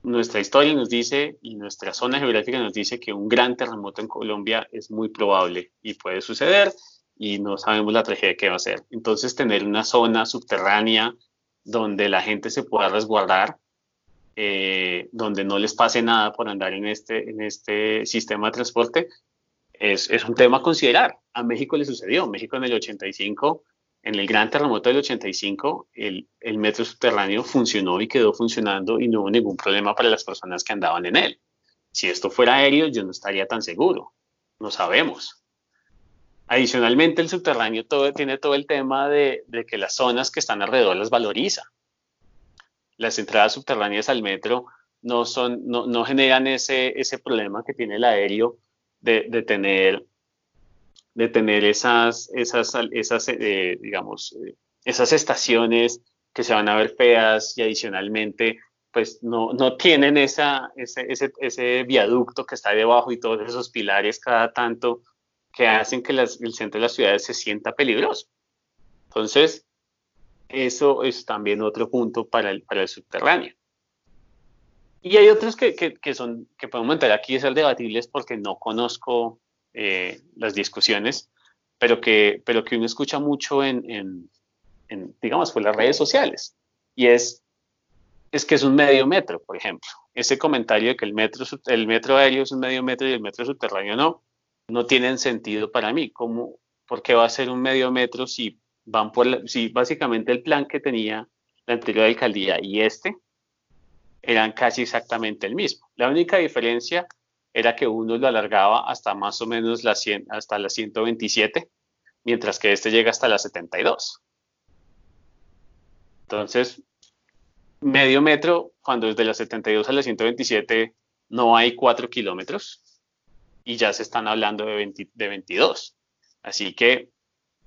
nuestra historia nos dice y nuestra zona geográfica nos dice que un gran terremoto en Colombia es muy probable y puede suceder y no sabemos la tragedia que va a ser. Entonces, tener una zona subterránea donde la gente se pueda resguardar, eh, donde no les pase nada por andar en este, en este sistema de transporte, es, es un tema a considerar. A México le sucedió. México en el 85 en el gran terremoto del 85, el, el, metro subterráneo funcionó y quedó funcionando y no hubo ningún problema para las personas que andaban en él. Si esto fuera aéreo, yo no estaría tan seguro. No sabemos. Adicionalmente, el subterráneo tiene todo el tema de, que las zonas que están alrededor las valoriza. Las entradas subterráneas al metro no, son, no, generan ese, problema que tiene el aéreo de, tener eh, eh, esas estaciones que se van a ver feas y adicionalmente pues no, tienen ese, viaducto que está debajo y todos esos pilares cada tanto que hacen que el centro de las ciudades se sienta peligroso. Entonces, eso es también otro punto para el, subterráneo. Y hay otros que, son, que podemos entrar aquí y ser debatibles porque no conozco eh, las discusiones, pero que, pero que uno escucha mucho en, en, digamos, por las redes sociales. Y es, es que es un medio metro, por ejemplo. Ese comentario de que el metro, el metro aéreo es un medio metro y el metro subterráneo no, no tienen sentido para mí. ¿Cómo, ¿Por qué va a ser un medio metro si van por si básicamente el plan que tenía la anterior alcaldía y este eran casi exactamente el mismo? La única diferencia era que uno lo alargaba hasta más o menos la 100, hasta la 127, mientras que este llega hasta la 72. Entonces, medio metro, cuando desde la 72 a la 127 no hay 4 kilómetros y ya se están hablando de, de 22. Así que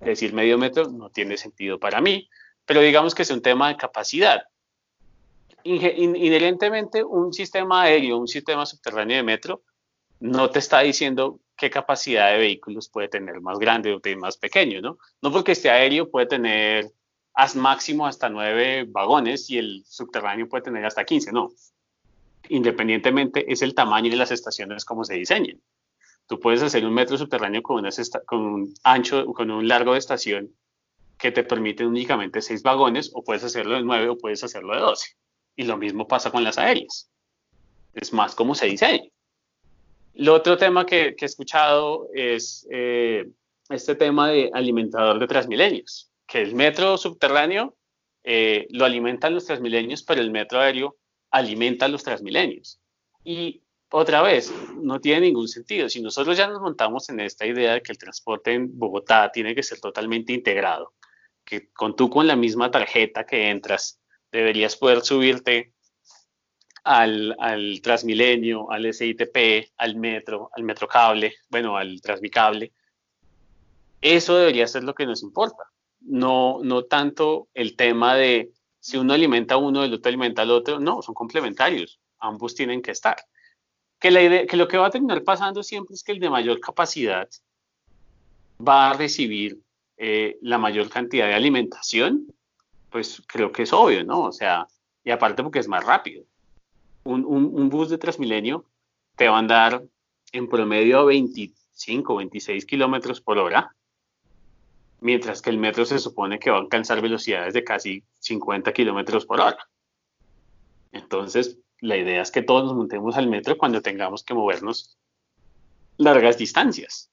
decir medio metro no tiene sentido para mí, pero digamos que es un tema de capacidad. Inherentemente, un sistema aéreo, un sistema subterráneo de metro, no te está diciendo qué capacidad de vehículos puede tener más grande o más pequeño, ¿no? No porque este aéreo puede tener haz máximo hasta nueve vagones y el subterráneo puede tener hasta 15, no. Independientemente es el tamaño de las estaciones como se diseñen. Tú puedes hacer un metro subterráneo con, con un ancho, con un largo de estación que te permite únicamente seis vagones, o puedes hacerlo de nueve o puedes hacerlo de doce. Y lo mismo pasa con las aéreas. Es más como se diseña. Lo otro tema que, he escuchado es eh, este tema de alimentador de transmilenios que el metro subterráneo eh, lo alimentan los transmilenios, pero el metro aéreo alimenta a los transmilenios. Y otra vez, no tiene ningún sentido. Si nosotros ya nos montamos en esta idea de que el transporte en Bogotá tiene que ser totalmente integrado, que con tú con la misma tarjeta que entras, deberías poder subirte al, al Transmilenio, al SITP, al metro, al metrocable, bueno, al Transmicable. Eso debería ser lo que nos importa no, no tanto el tema de si uno alimenta a uno, el otro alimenta al otro, no, son complementarios, ambos tienen que estar. Que, la idea, que lo que va a terminar pasando siempre es que el de mayor capacidad va a recibir eh, la mayor cantidad de alimentación, pues creo que es obvio, ¿no? O sea, y aparte porque es más rápido. Un, un, bus de Transmilenio te va a andar en promedio 25, 26 kilómetros por hora mientras que el metro se supone que va a alcanzar velocidades de casi 50 kilómetros por hora. Entonces, la idea es que todos nos montemos al metro cuando tengamos que movernos largas distancias.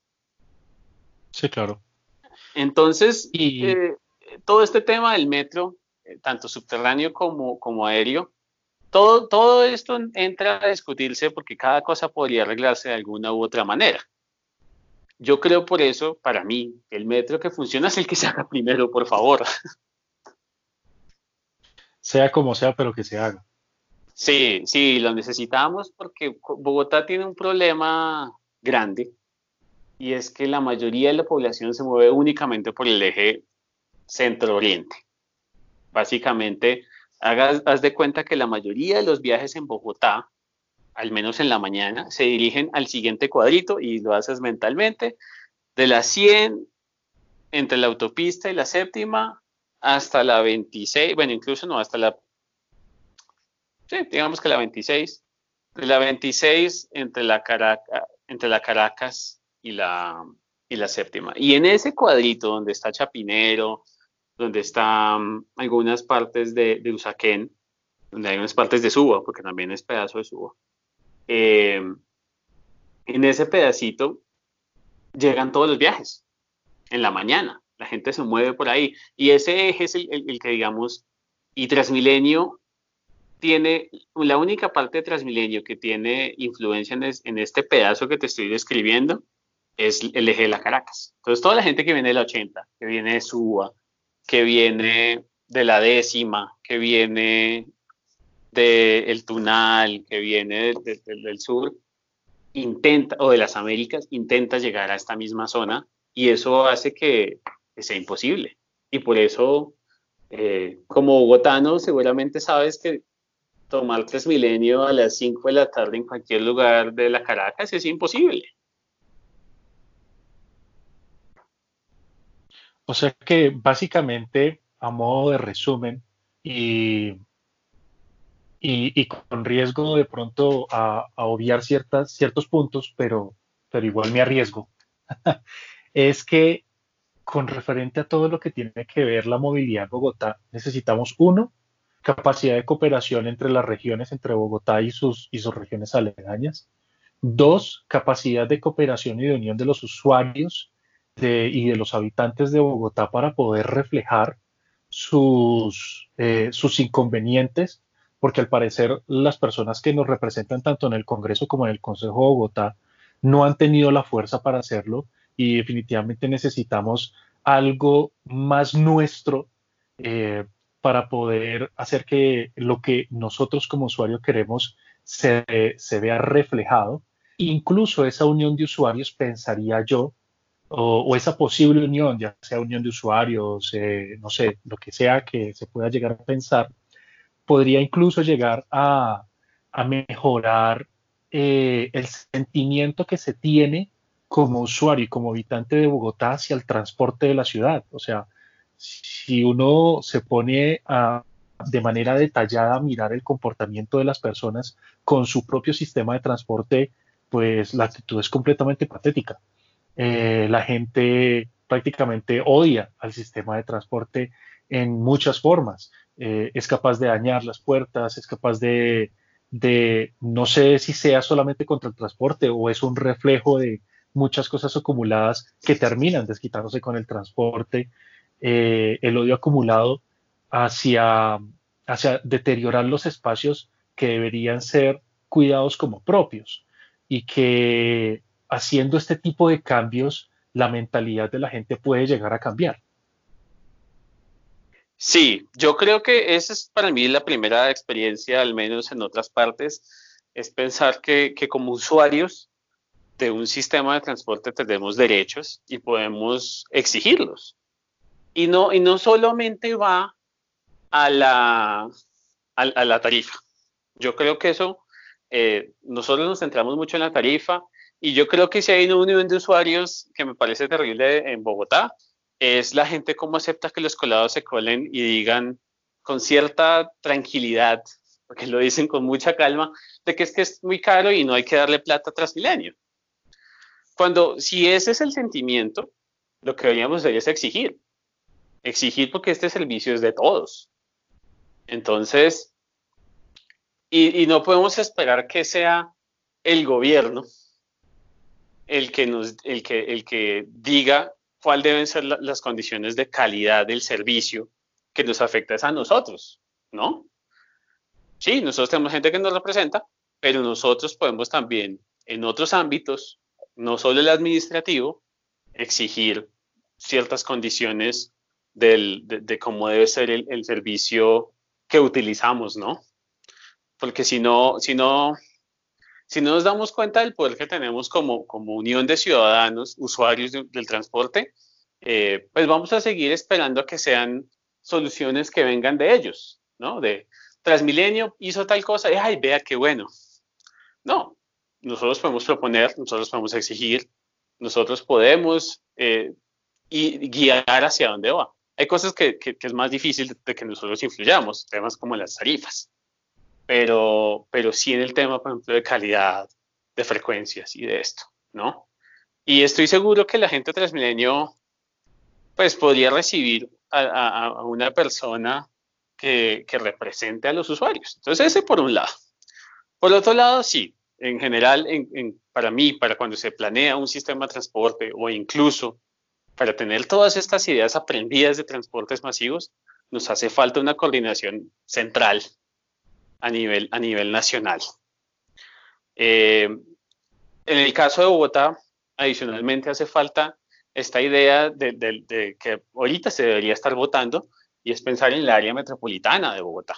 Sí, claro. Entonces, eh, todo este tema del metro, eh, tanto subterráneo como, como aéreo, todo, todo esto entra a discutirse porque cada cosa podría arreglarse de alguna u otra manera. Yo creo por eso, para mí, el metro que funciona es el que se haga primero, por favor. Sea como sea, pero que se haga. Sí, sí, lo necesitamos porque Bogotá tiene un problema grande y es que la mayoría de la población se mueve únicamente por el eje centro-oriente. Básicamente, hagas, haz de cuenta que la mayoría de los viajes en Bogotá al menos en la mañana, se dirigen al siguiente cuadrito y lo haces mentalmente, de la 100 entre la autopista y la séptima hasta la 26, bueno, incluso no, hasta la, sí, digamos que la 26, de la 26 entre la, entre la Caracas y la, y la séptima. Y en ese cuadrito donde está Chapinero, donde están algunas partes de, de Usaquén, donde hay unas partes de Suba, porque también es pedazo de Suba, eh, en ese pedacito llegan todos los viajes, en la mañana, la gente se mueve por ahí y ese eje es el, que digamos, y Transmilenio tiene, la única parte de Transmilenio que tiene influencia en, este pedazo que te estoy describiendo es el eje de la Caracas. Entonces toda la gente que viene de la 80, que viene de Suba, que viene de la décima, que viene del Tunal, que viene del sur, intenta, o de las Américas, intenta llegar a esta misma zona y eso hace que, sea imposible. Y por eso, eh, como bogotano, seguramente sabes que tomar Transmilenio a las 5 de la tarde en cualquier lugar de la Caracas es imposible. O sea que básicamente, a modo de resumen, y y, con riesgo de pronto a, obviar ciertas, ciertos puntos, pero, pero igual me arriesgo, es que con referente a todo lo que tiene que ver la movilidad en Bogotá, necesitamos uno, capacidad de cooperación entre las regiones, entre Bogotá y sus, y sus regiones aledañas. Dos, capacidad de cooperación y de unión de los usuarios y de los habitantes de Bogotá para poder reflejar sus, eh, sus inconvenientes, porque al parecer las personas que nos representan tanto en el Congreso como en el Consejo de Bogotá no han tenido la fuerza para hacerlo y definitivamente necesitamos algo más nuestro eh, para poder hacer que lo que nosotros como usuario queremos se, vea reflejado. Incluso esa unión de usuarios, pensaría yo, o, esa posible unión, ya sea unión de usuarios, eh, no sé, lo que sea que se pueda llegar a pensar, podría incluso llegar a, mejorar eh, el sentimiento que se tiene como usuario y como habitante de Bogotá hacia el transporte de la ciudad. O sea, si uno se pone a, de manera detallada a mirar el comportamiento de las personas con su propio sistema de transporte, pues la actitud es completamente patética. Eh, la gente prácticamente odia al sistema de transporte en muchas formas. Eh, es capaz de dañar las puertas, es capaz de, de, no sé si sea solamente contra el transporte o es un reflejo de, muchas cosas acumuladas que terminan desquitándose con el transporte, eh, el odio acumulado hacia, hacia deteriorar los espacios que deberían ser cuidados como propios y que haciendo este tipo de cambios la mentalidad de la gente puede llegar a cambiar. Sí, yo creo que esa es para mí la primera experiencia, al menos en otras partes, es pensar que, que como usuarios de un sistema de transporte tenemos derechos y podemos exigirlos. Y no, y no solamente va a la, a, la tarifa. Yo creo que eso, eh, nosotros nos centramos mucho en la tarifa y yo creo que si hay una unión de usuarios que me parece terrible en Bogotá, es la gente cómo acepta que los colados se colen y digan con cierta tranquilidad, porque lo dicen con mucha calma, de que es que es muy caro y no hay que darle plata tras milenio. Cuando, si ese es el sentimiento, lo que deberíamos hacer es exigir. Exigir porque este servicio es de todos. Entonces, y, no podemos esperar que sea el gobierno el que nos, el que, el que diga cuáles deben ser las condiciones de calidad del servicio que nos afecta a nosotros, ¿no? Sí, nosotros tenemos gente que nos representa, pero nosotros podemos también en otros ámbitos no solo el administrativo, exigir ciertas condiciones de, cómo debe ser el, servicio que utilizamos, ¿no? Porque si no, si no, si no nos damos cuenta del poder que tenemos como, como unión de ciudadanos, usuarios del transporte, eh, pues vamos a seguir esperando a que sean soluciones que vengan de ellos, ¿no? De Transmilenio hizo tal cosa, y ay, vea qué bueno. No, nosotros podemos proponer, nosotros podemos exigir, nosotros podemos eh, y guiar hacia dónde va. Hay cosas que, es más difícil de que nosotros influyamos, temas como las tarifas, pero, pero sí en el tema, por ejemplo, de calidad, de frecuencias y de esto, ¿no? Y estoy seguro que la gente Transmilenio, pues podría recibir a, a una persona que, que represente a los usuarios. Entonces, ese por un lado. Por otro lado, sí, en general, para mí, para cuando se planea un sistema de transporte o incluso para tener todas estas ideas aprendidas de transportes masivos, nos hace falta una coordinación central a nivel, a nivel nacional. Eh, en el caso de Bogotá, adicionalmente hace falta esta idea de, que ahorita se debería estar votando y es pensar en el área metropolitana de Bogotá.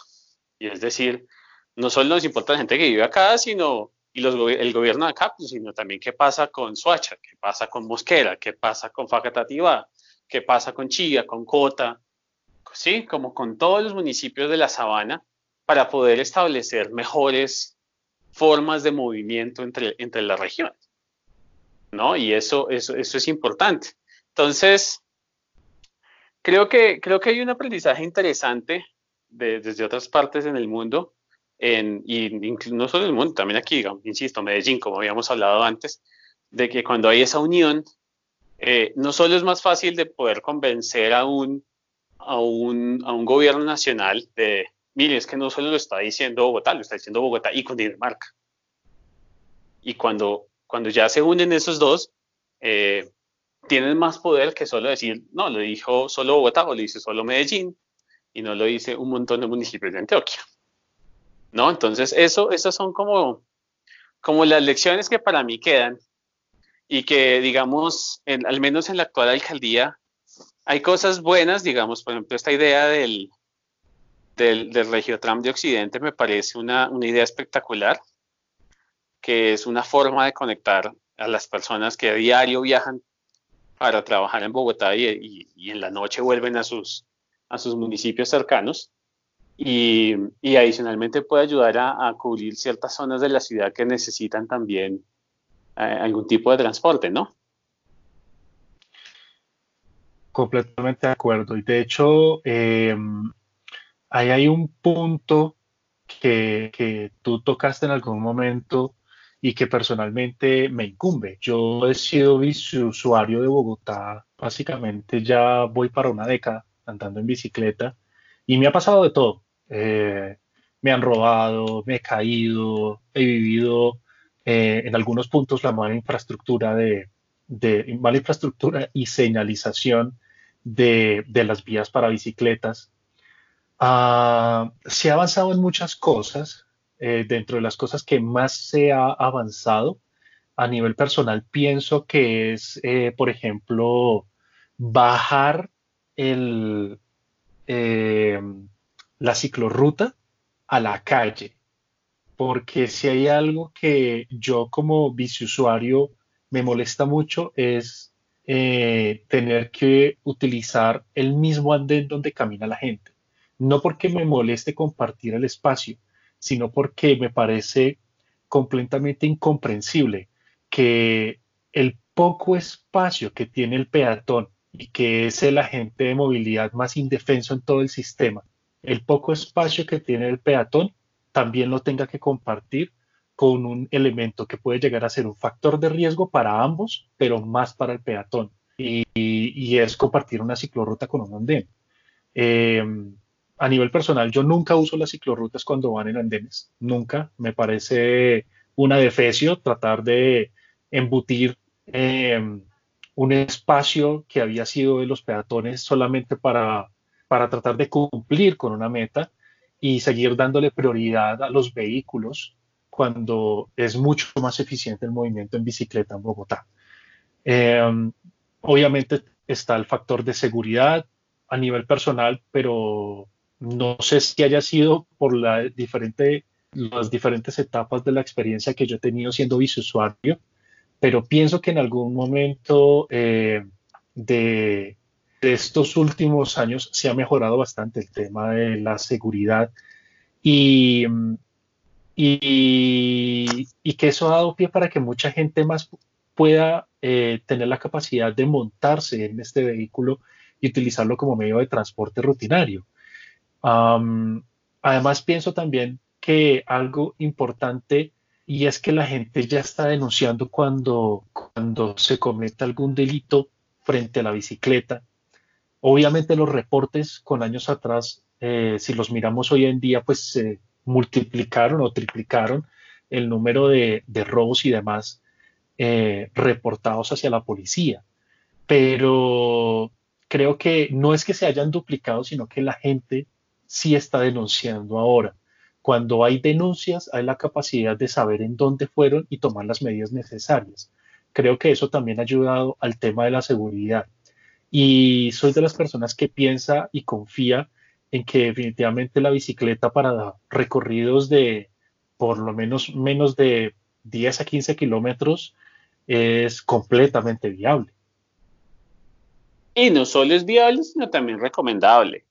Y es decir, no solo nos importa la gente que vive acá, sino y el gobierno de acá, pues, sino también qué pasa con Soacha, qué pasa con Mosquera, qué pasa con Facatativá, qué pasa con Chía, con Cota, sí, como con todos los municipios de la sabana, para poder establecer mejores formas de movimiento entre, entre las regiones. ¿No? Y eso, eso, eso es importante. Entonces, creo que, creo que hay un aprendizaje interesante desde otras partes en el mundo y no solo en el mundo, también aquí, insisto, Medellín, como habíamos hablado antes, de que cuando hay esa unión, eh, no solo es más fácil de poder convencer a un, a un, a un gobierno nacional de, mire, es que no solo lo está diciendo Bogotá, lo está diciendo Bogotá y Cundinamarca. Y cuando, cuando ya se unen esos dos, eh, tienen más poder que solo decir, no, lo dijo solo Bogotá o lo dice solo Medellín y no lo dice un montón de municipios de Antioquia. ¿No? Entonces, eso, esas son como, como las lecciones que para mí quedan y que, digamos, al menos en la actual alcaldía, hay cosas buenas, digamos, por ejemplo, esta idea del, del, del Regiotram de Occidente me parece una, una idea espectacular, que es una forma de conectar a las personas que a diario viajan para trabajar en Bogotá y, y, en la noche vuelven a sus, a sus municipios cercanos. Y, y adicionalmente puede ayudar a, a, cubrir ciertas zonas de la ciudad que necesitan también eh, algún tipo de transporte, ¿no? Completamente de acuerdo. Y de hecho, eh, ahí hay un punto que, que, tú tocaste en algún momento y que personalmente me incumbe. Yo he sido usuario de Bogotá, básicamente ya voy para una década andando en bicicleta y me ha pasado de todo. Eh, me han robado, me he caído, he vivido eh, en algunos puntos la mala infraestructura de, mala infraestructura y señalización de, de las vías para bicicletas. Uh, se ha avanzado en muchas cosas, eh, dentro de las cosas que más se ha avanzado a nivel personal, pienso que es, por ejemplo, bajar el, la ciclorruta a la calle. Porque si hay algo que yo como biciusuario me molesta mucho es eh, tener que utilizar el mismo andén donde camina la gente. No porque me moleste compartir el espacio, sino porque me parece completamente incomprensible que el poco espacio que tiene el peatón y que es el agente de movilidad más indefenso en todo el sistema, el poco espacio que tiene el peatón también lo tenga que compartir con un elemento que puede llegar a ser un factor de riesgo para ambos, pero más para el peatón, y, es compartir una ciclorruta con un andén. Eh, a nivel personal, yo nunca uso las ciclorrutas cuando van en andenes, nunca. Me parece una defecio tratar de embutir eh, un espacio que había sido de los peatones solamente para, para tratar de cumplir con una meta y seguir dándole prioridad a los vehículos cuando es mucho más eficiente el movimiento en bicicleta en Bogotá. Eh, obviamente está el factor de seguridad a nivel personal, pero no sé si haya sido por la diferente, las diferentes etapas de la experiencia que yo he tenido siendo viceusuario, pero pienso que en algún momento eh, de, estos últimos años se ha mejorado bastante el tema de la seguridad y, que eso ha dado pie para que mucha gente más pueda eh, tener la capacidad de montarse en este vehículo y utilizarlo como medio de transporte rutinario. Además, pienso también que algo importante y es que la gente ya está denunciando cuando, cuando se comete algún delito frente a la bicicleta. Obviamente los reportes con años atrás, eh, si los miramos hoy en día, pues se multiplicaron o triplicaron el número de, robos y demás eh, reportados hacia la policía. Pero creo que no es que se hayan duplicado, sino que la gente sí está denunciando ahora. Cuando hay denuncias, hay la capacidad de saber en dónde fueron y tomar las medidas necesarias. Creo que eso también ha ayudado al tema de la seguridad. Y soy de las personas que piensa y confía en que definitivamente la bicicleta para recorridos de por lo menos menos de 10 a 15 kilómetros es completamente viable. Y no solo es viable, sino también recomendable.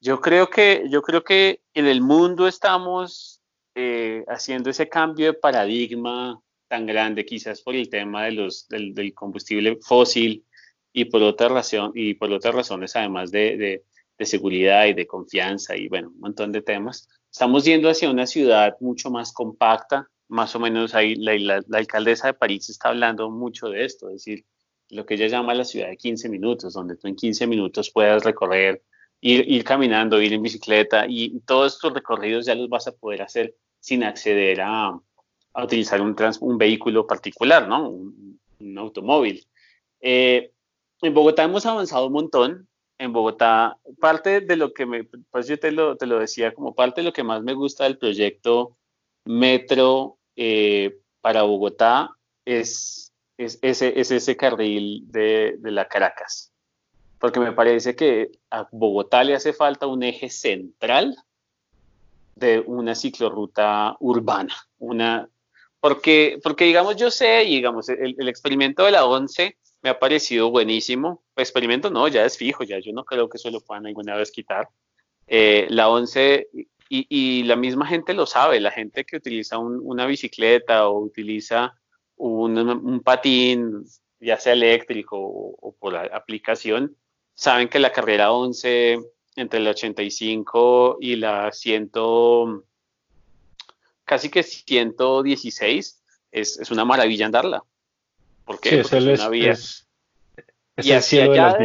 Yo creo que, yo creo que en el mundo estamos eh, haciendo ese cambio de paradigma tan grande, quizás por el tema de los, del, del combustible fósil y por otra razón, y por otras razones, además de, de, de, seguridad y de confianza y bueno, un montón de temas. Estamos yendo hacia una ciudad mucho más compacta, más o menos ahí la, la, la alcaldesa de París está hablando mucho de esto, es decir, lo que ella llama la ciudad de 15 minutos, donde tú en 15 minutos puedas recorrer ir, caminando, ir en bicicleta y, todos estos recorridos ya los vas a poder hacer sin acceder a, utilizar un, un, vehículo particular, ¿no? Un, automóvil. Eh, en Bogotá hemos avanzado un montón. En Bogotá, parte de lo que me, pues yo te lo, te lo decía, como parte de lo que más me gusta del proyecto Metro eh, para Bogotá es, es, ese, es ese carril de, de la Caracas porque me parece que a Bogotá le hace falta un eje central de una ciclorruta urbana, una porque, porque digamos yo sé, y digamos el, experimento de la 11 me ha parecido buenísimo, experimento no, ya es fijo, ya yo no creo que eso lo puedan alguna vez quitar. Eh, la 11 y, y, la misma gente lo sabe, la gente que utiliza una bicicleta o utiliza un, patín, ya sea eléctrico o, por aplicación, saben que la carrera 11 entre el 85 y la 100, casi que 116, es, es una maravilla andarla. ¿Por qué? Porque es, una vía. y, hacia allá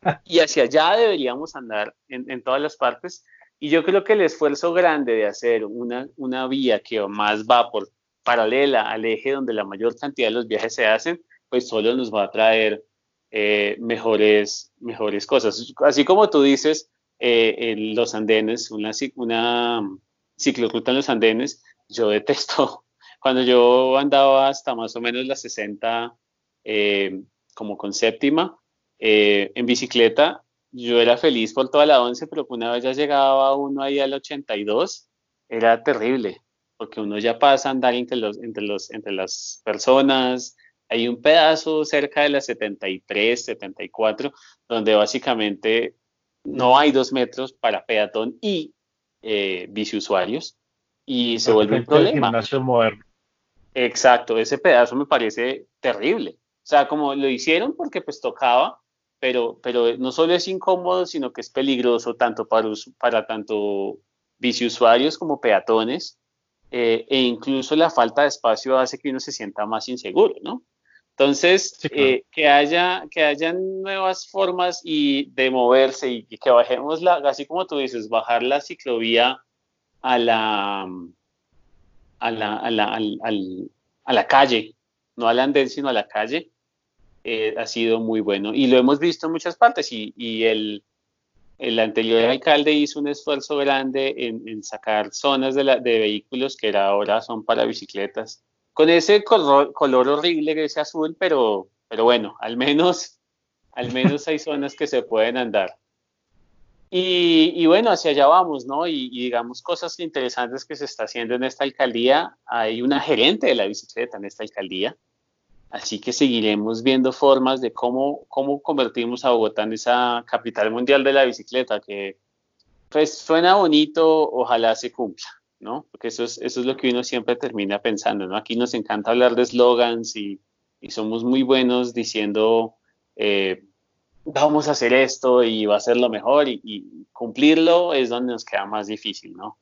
y hacia allá deberíamos andar en, en, todas las partes. Y yo creo que el esfuerzo grande de hacer una, una vía que más va por paralela al eje donde la mayor cantidad de los viajes se hacen, pues solo nos va a traer eh, mejores, mejores cosas. Así como tú dices, eh, en los andenes, una, una ciclorruta en los andenes, yo detesto. Cuando yo andaba hasta más o menos la 60 eh, como con séptima en bicicleta, yo era feliz por toda la 11, pero una vez ya llegaba uno ahí al 82, era terrible, porque uno ya pasa a andar entre, los, entre, los, entre las personas, hay un pedazo cerca de las 73, 74, donde básicamente no hay dos metros para peatón y eh, biciusuarios y se vuelve un problema. moderno. Exacto, ese pedazo me parece terrible. O sea, como lo hicieron porque pues tocaba, pero, pero no solo es incómodo, sino que es peligroso tanto para, para tanto biciusuarios como peatones, eh, e incluso la falta de espacio hace que uno se sienta más inseguro, ¿no? Entonces, eh, que, haya, que hayan nuevas formas y de moverse y, que bajemos, la, así como tú dices, bajar la ciclovía a la, a la, a la, a la calle, no al andén, sino a la calle, eh, ha sido muy bueno. Y lo hemos visto en muchas partes y, el, anterior alcalde hizo un esfuerzo grande en, sacar zonas de, vehículos que ahora son para bicicletas con ese color, color horrible, ese azul, pero, bueno, al menos hay zonas que se pueden andar. Y, y, bueno, hacia allá vamos, ¿no? Y, digamos cosas interesantes que se está haciendo en esta alcaldía. Hay una gerente de la bicicleta en esta alcaldía. Así que seguiremos viendo formas de cómo, cómo convertimos a Bogotá en esa capital mundial de la bicicleta, que pues suena bonito, ojalá se cumpla. ¿no? Porque eso es, eso es lo que uno siempre termina pensando, ¿no? Aquí nos encanta hablar de slogans y, somos muy buenos diciendo, eh, vamos a hacer esto y va a ser lo mejor y, cumplirlo es donde nos queda más difícil, ¿no?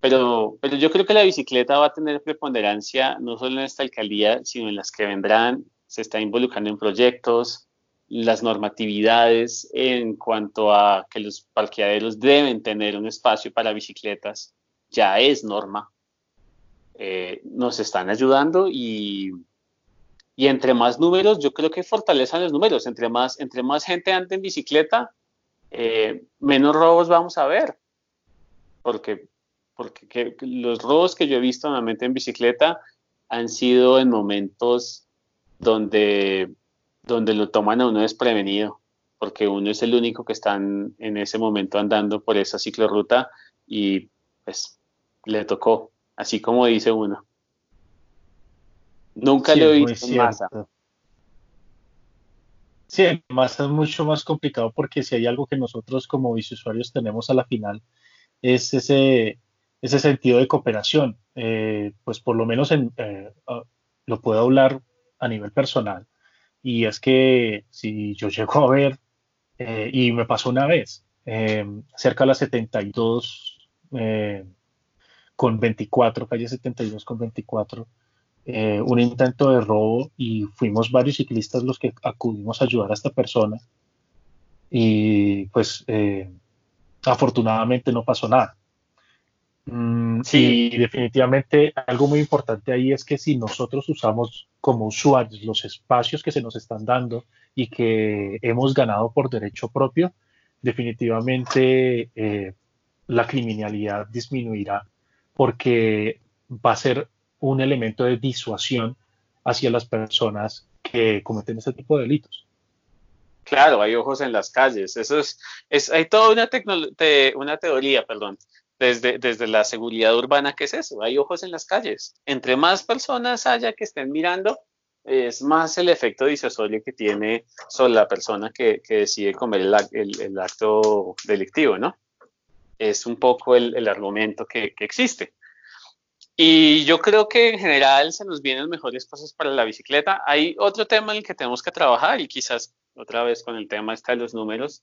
Pero, pero yo creo que la bicicleta va a tener preponderancia no solo en esta alcaldía, sino en las que vendrán, se está involucrando en proyectos, las normatividades en cuanto a que los parqueaderos deben tener un espacio para bicicletas ya es norma. Eh, nos están ayudando y, y entre más números, yo creo que fortalecen los números. Entre más, entre más gente ande en bicicleta, eh, menos robos vamos a ver. Porque, porque los robos que yo he visto normalmente en bicicleta han sido en momentos donde, donde lo toman a uno desprevenido, porque uno es el único que está en ese momento andando por esa ciclorruta y pues le tocó, así como dice uno. Nunca lo he visto en masa. Sí, en masa es mucho más complicado porque si hay algo que nosotros como usuarios tenemos a la final es ese, ese sentido de cooperación. Eh, pues por lo menos en, eh, ah, lo puedo hablar a nivel personal. Y es que si yo llego a ver, eh, y me pasó una vez, cerca de las 72 con 24, calle 72 con 24, eh, un intento de robo y fuimos varios ciclistas los que acudimos a ayudar a esta persona. Y pues eh, afortunadamente no pasó nada. Mm, sí. Y definitivamente algo muy importante ahí es que si nosotros usamos como usuarios los espacios que se nos están dando y que hemos ganado por derecho propio, definitivamente eh, la criminalidad disminuirá porque va a ser un elemento de disuasión hacia las personas que cometen este tipo de delitos. Claro, hay ojos en las calles. Eso es, hay toda una, teoría, perdón, desde, desde la seguridad urbana que es eso. Hay ojos en las calles. Entre más personas haya que estén mirando, es más el efecto disuasorio que tiene sobre la persona que, decide comer el, acto delictivo, ¿no? Es un poco el, argumento que existe. Y yo creo que en general se nos vienen mejores cosas para la bicicleta. Hay otro tema en el que tenemos que trabajar y quizás otra vez con el tema está de los números,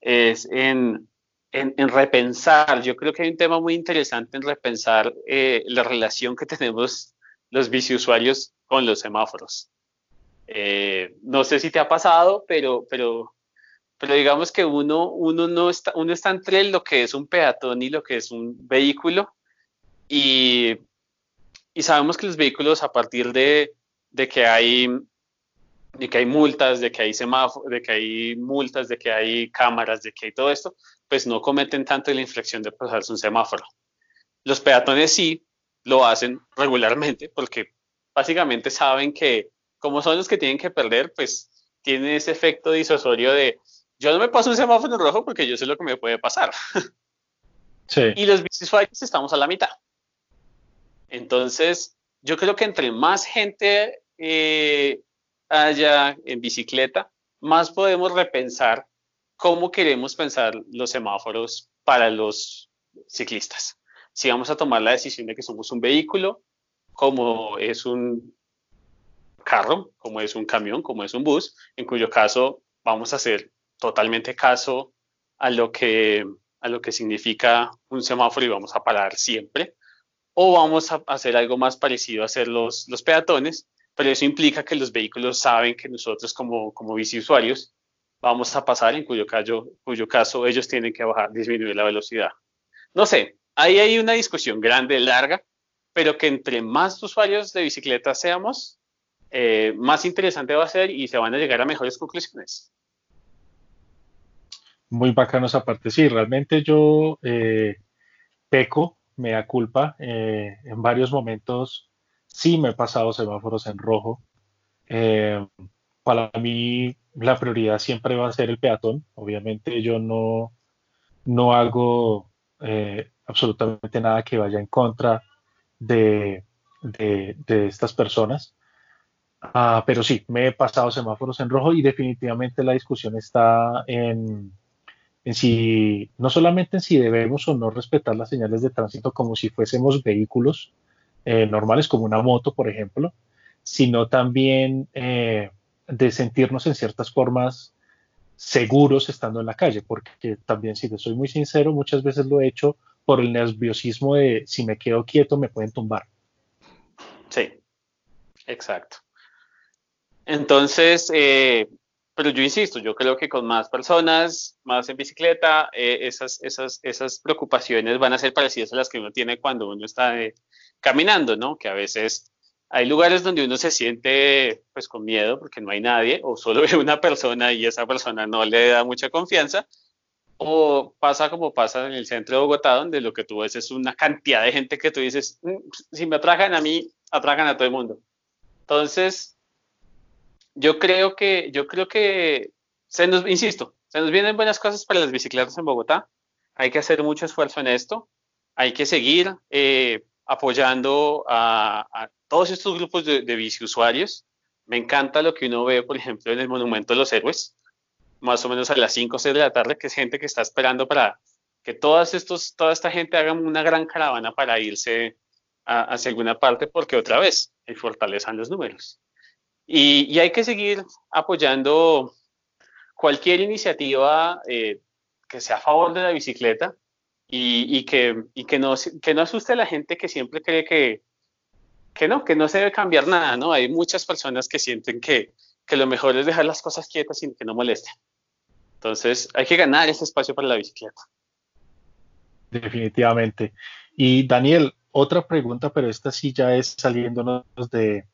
es en, en, repensar. Yo creo que hay un tema muy interesante en repensar eh, la relación que tenemos los biciusuarios con los semáforos. Eh, no sé si te ha pasado, pero, pero, pero digamos que uno, uno, no está, uno está entre lo que es un peatón y lo que es un vehículo. Y y sabemos que los vehículos a partir de, de que hay de que hay multas, de que hay semáforos, de que hay multas, de que hay cámaras, de que hay todo esto, pues no cometen tanto la infracción de pasarse un semáforo. Los peatones sí lo hacen regularmente porque básicamente saben que como son los que tienen que perder, pues tiene ese efecto disuasorio de yo no me paso un semáforo rojo porque yo sé lo que me puede pasar. Sí. Y los bicisuarios estamos a la mitad. Entonces, yo creo que entre más gente eh, haya en bicicleta, más podemos repensar cómo queremos pensar los semáforos para los ciclistas. Si vamos a tomar la decisión de que somos un vehículo, como es un carro, como es un camión, como es un bus, en cuyo caso vamos a hacer totalmente caso a lo que, a lo que significa un semáforo y vamos a parar siempre o vamos a hacer algo más parecido a hacer los, los peatones, pero eso implica que los vehículos saben que nosotros como, como usuarios vamos a pasar, en cuyo caso, cuyo caso ellos tienen que bajar, disminuir la velocidad. No sé, ahí hay una discusión grande, larga, pero que entre más usuarios de bicicleta seamos, eh, más interesante va a ser y se van a llegar a mejores conclusiones. Muy bacano esa parte. Sí, realmente yo eh, peco me da culpa. Eh, en varios momentos sí me he pasado semáforos en rojo. Eh, para mí la prioridad siempre va a ser el peatón. Obviamente yo no, no hago eh, absolutamente nada que vaya en contra de, de, estas personas. Ah, pero sí, me he pasado semáforos en rojo y definitivamente la discusión está en, en si, no solamente en si debemos o no respetar las señales de tránsito como si fuésemos vehículos eh, normales, como una moto, por ejemplo, sino también eh, de sentirnos en ciertas formas seguros estando en la calle, porque también, si te soy muy sincero, muchas veces lo he hecho por el nerviosismo de si me quedo quieto me pueden tumbar. Sí, exacto. Entonces, eh, pero yo insisto, yo creo que con más personas, más en bicicleta, eh, esas, esas, esas preocupaciones van a ser parecidas a las que uno tiene cuando uno está eh, caminando, ¿no? Que a veces hay lugares donde uno se siente pues con miedo porque no hay nadie o solo ve una persona y esa persona no le da mucha confianza. O pasa como pasa en el centro de Bogotá, donde lo que tú ves es una cantidad de gente que tú dices, mm, si me atragan a mí, atragan a todo el mundo. Entonces, yo creo que, yo creo que, se nos, insisto, se nos vienen buenas cosas para las bicicletas en Bogotá. Hay que hacer mucho esfuerzo en esto. Hay que seguir eh, apoyando a, todos estos grupos de, de biciusuarios. Me encanta lo que uno ve, por ejemplo, en el Monumento de los Héroes, más o menos a las 5 o 6 de la tarde, que es gente que está esperando para que todas estos, toda esta gente haga una gran caravana para irse hacia alguna parte, porque otra vez, hay fortalezan los números. Y, hay que seguir apoyando cualquier iniciativa eh, que sea a favor de la bicicleta y, que, no, asuste a la gente que siempre cree que, no, que no se debe cambiar nada, ¿no? Hay muchas personas que sienten que, que lo mejor es dejar las cosas quietas sin que no molesten. Entonces, hay que ganar ese espacio para la bicicleta. definitivamente. Y Daniel, otra pregunta, pero esta sí ya es saliéndonos de,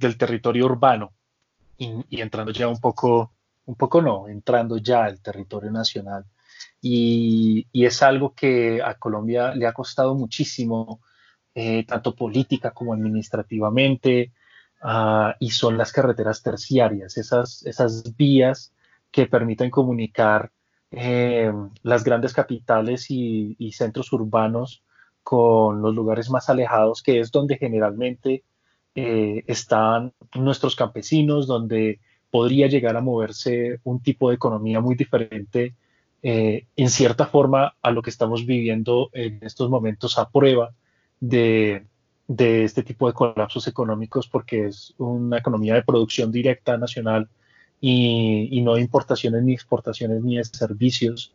del territorio urbano y, entrando ya un poco, un poco no, entrando ya al territorio nacional. Y, es algo que a Colombia le ha costado muchísimo, eh, tanto política como administrativamente, ah, y son las carreteras terciarias, esas, esas vías que permiten comunicar eh, las grandes capitales y, y, centros urbanos con los lugares más alejados, que es donde generalmente eh, están nuestros campesinos, donde podría llegar a moverse un tipo de economía muy diferente eh, en cierta forma a lo que estamos viviendo en estos momentos a prueba de, este tipo de colapsos económicos porque es una economía de producción directa nacional y, no de importaciones ni exportaciones ni de servicios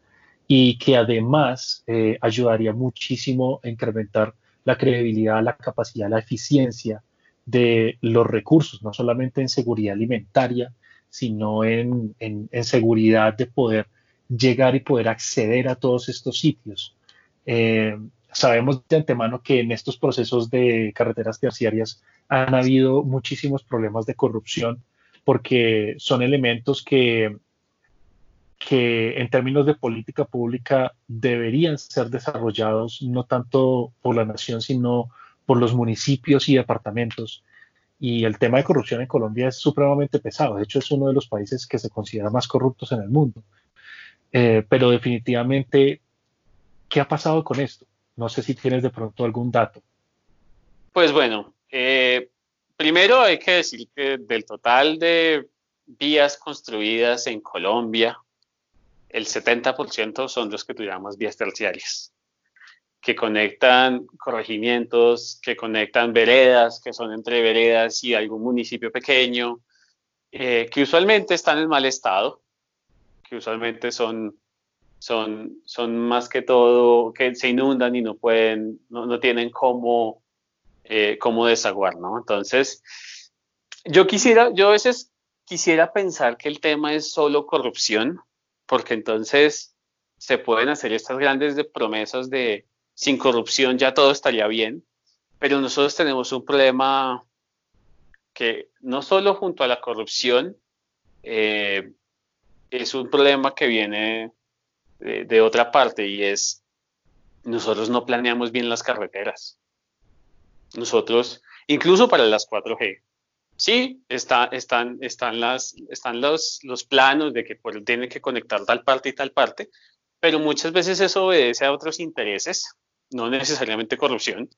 y que además eh, ayudaría muchísimo a incrementar la credibilidad, la capacidad, la eficiencia de los recursos, no solamente en seguridad alimentaria, sino en, seguridad de poder llegar y poder acceder a todos estos sitios. Eh, sabemos de antemano que en estos procesos de carreteras terciarias han habido muchísimos problemas de corrupción porque son elementos que, que en términos de política pública deberían ser desarrollados no tanto por la nación, sino por los municipios y departamentos. Y el tema de corrupción en Colombia es supremamente pesado. De hecho, es uno de los países que se considera más corruptos en el mundo. Eh, pero definitivamente, ¿qué ha pasado con esto? No sé si tienes de pronto algún dato. Pues bueno, eh, primero hay que decir que del total de vías construidas en Colombia, el 70% son los que tuviéramos vías terciarias que conectan corregimientos, que conectan veredas, que son entre veredas y algún municipio pequeño, eh, que usualmente están en mal estado, que usualmente son, son, son más que todo que se inundan y no pueden, no, no tienen cómo, eh, cómo desaguar, ¿no? Entonces, yo quisiera, yo a veces quisiera pensar que el tema es solo corrupción, porque entonces se pueden hacer estas grandes promesas de sin corrupción ya todo estaría bien, pero nosotros tenemos un problema que no solo junto a la corrupción, eh, es un problema que viene de, otra parte y es nosotros no planeamos bien las carreteras. Nosotros, incluso para las 4G, sí, está, están, están, las, están los, los planos de que tienen que conectar tal parte y tal parte, pero muchas veces eso obedece a otros intereses no necesariamente corrupción,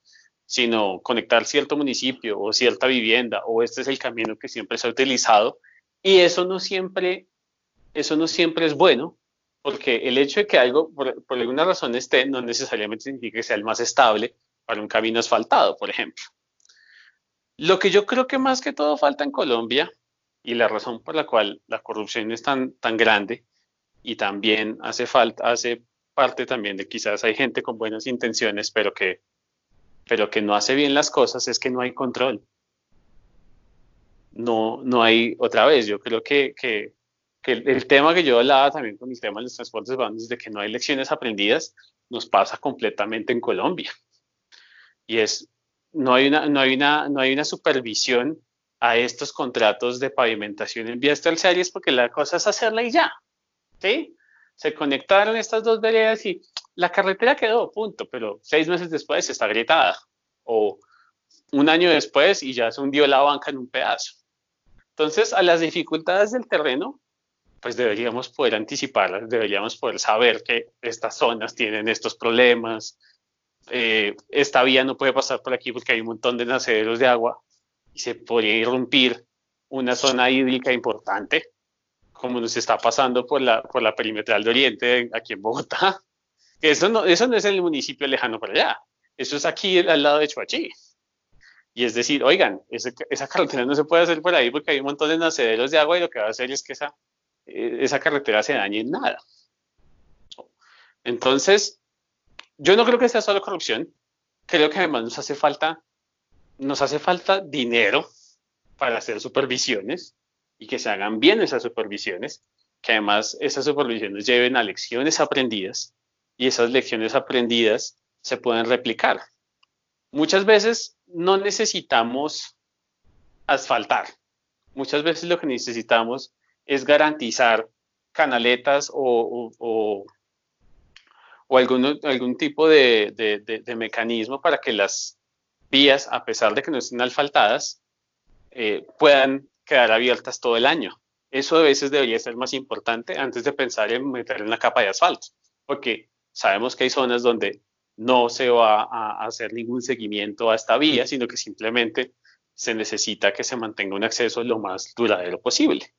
sino conectar cierto municipio o cierta vivienda, o este es el camino que siempre se ha utilizado, y eso no siempre, eso no siempre es bueno, porque el hecho de que algo por, alguna razón esté no necesariamente significa que sea el más estable para un camino asfaltado, por ejemplo. Lo que yo creo que más que todo falta en Colombia, y la razón por la cual la corrupción es tan, tan grande, y también hace falta, hace parte también de quizás hay gente con buenas intenciones, pero que, pero que no hace bien las cosas, es que no hay control. No, no hay, otra vez, yo creo que, que, el, tema que yo hablaba también con el tema de los transportes urbanos, de que no hay lecciones aprendidas, nos pasa completamente en Colombia. Y es, no hay una, no hay una, no hay una supervisión a estos contratos de pavimentación en vías terciarias porque la cosa es hacerla y ya. ¿Sí? Se conectaron estas dos veredas y la carretera quedó, punto, pero seis meses después está agrietada o un año después y ya se hundió la banca en un pedazo. Entonces, a las dificultades del terreno, pues deberíamos poder anticiparlas, deberíamos poder saber que estas zonas tienen estos problemas, eh, esta vía no puede pasar por aquí porque hay un montón de nacederos de agua y se podría irrumpir una zona hídrica importante como nos está pasando por la, por la perimetral de Oriente aquí en Bogotá. Eso no, eso no es el municipio lejano para allá, eso es aquí al lado de Chuachi. Y es decir, oigan, esa carretera no se puede hacer por ahí porque hay un montón de nacederos de agua y lo que va a hacer es que esa, eh, esa carretera se dañe en nada. Entonces, yo no creo que sea solo corrupción, creo que además nos hace falta, nos hace falta dinero para hacer supervisiones y que se hagan bien esas supervisiones, que además esas supervisiones lleven a lecciones aprendidas y esas lecciones aprendidas se pueden replicar. Muchas veces no necesitamos asfaltar. Muchas veces lo que necesitamos es garantizar canaletas o, o, algún, algún, tipo de, mecanismo para que las vías, a pesar de que no estén asfaltadas, eh, puedan quedar abiertas todo el año. Eso a veces debería ser más importante antes de pensar en meter una capa de asfalto, porque sabemos que hay zonas donde no se va a hacer ningún seguimiento a esta vía, sino que simplemente se necesita que se mantenga un acceso lo más duradero posible.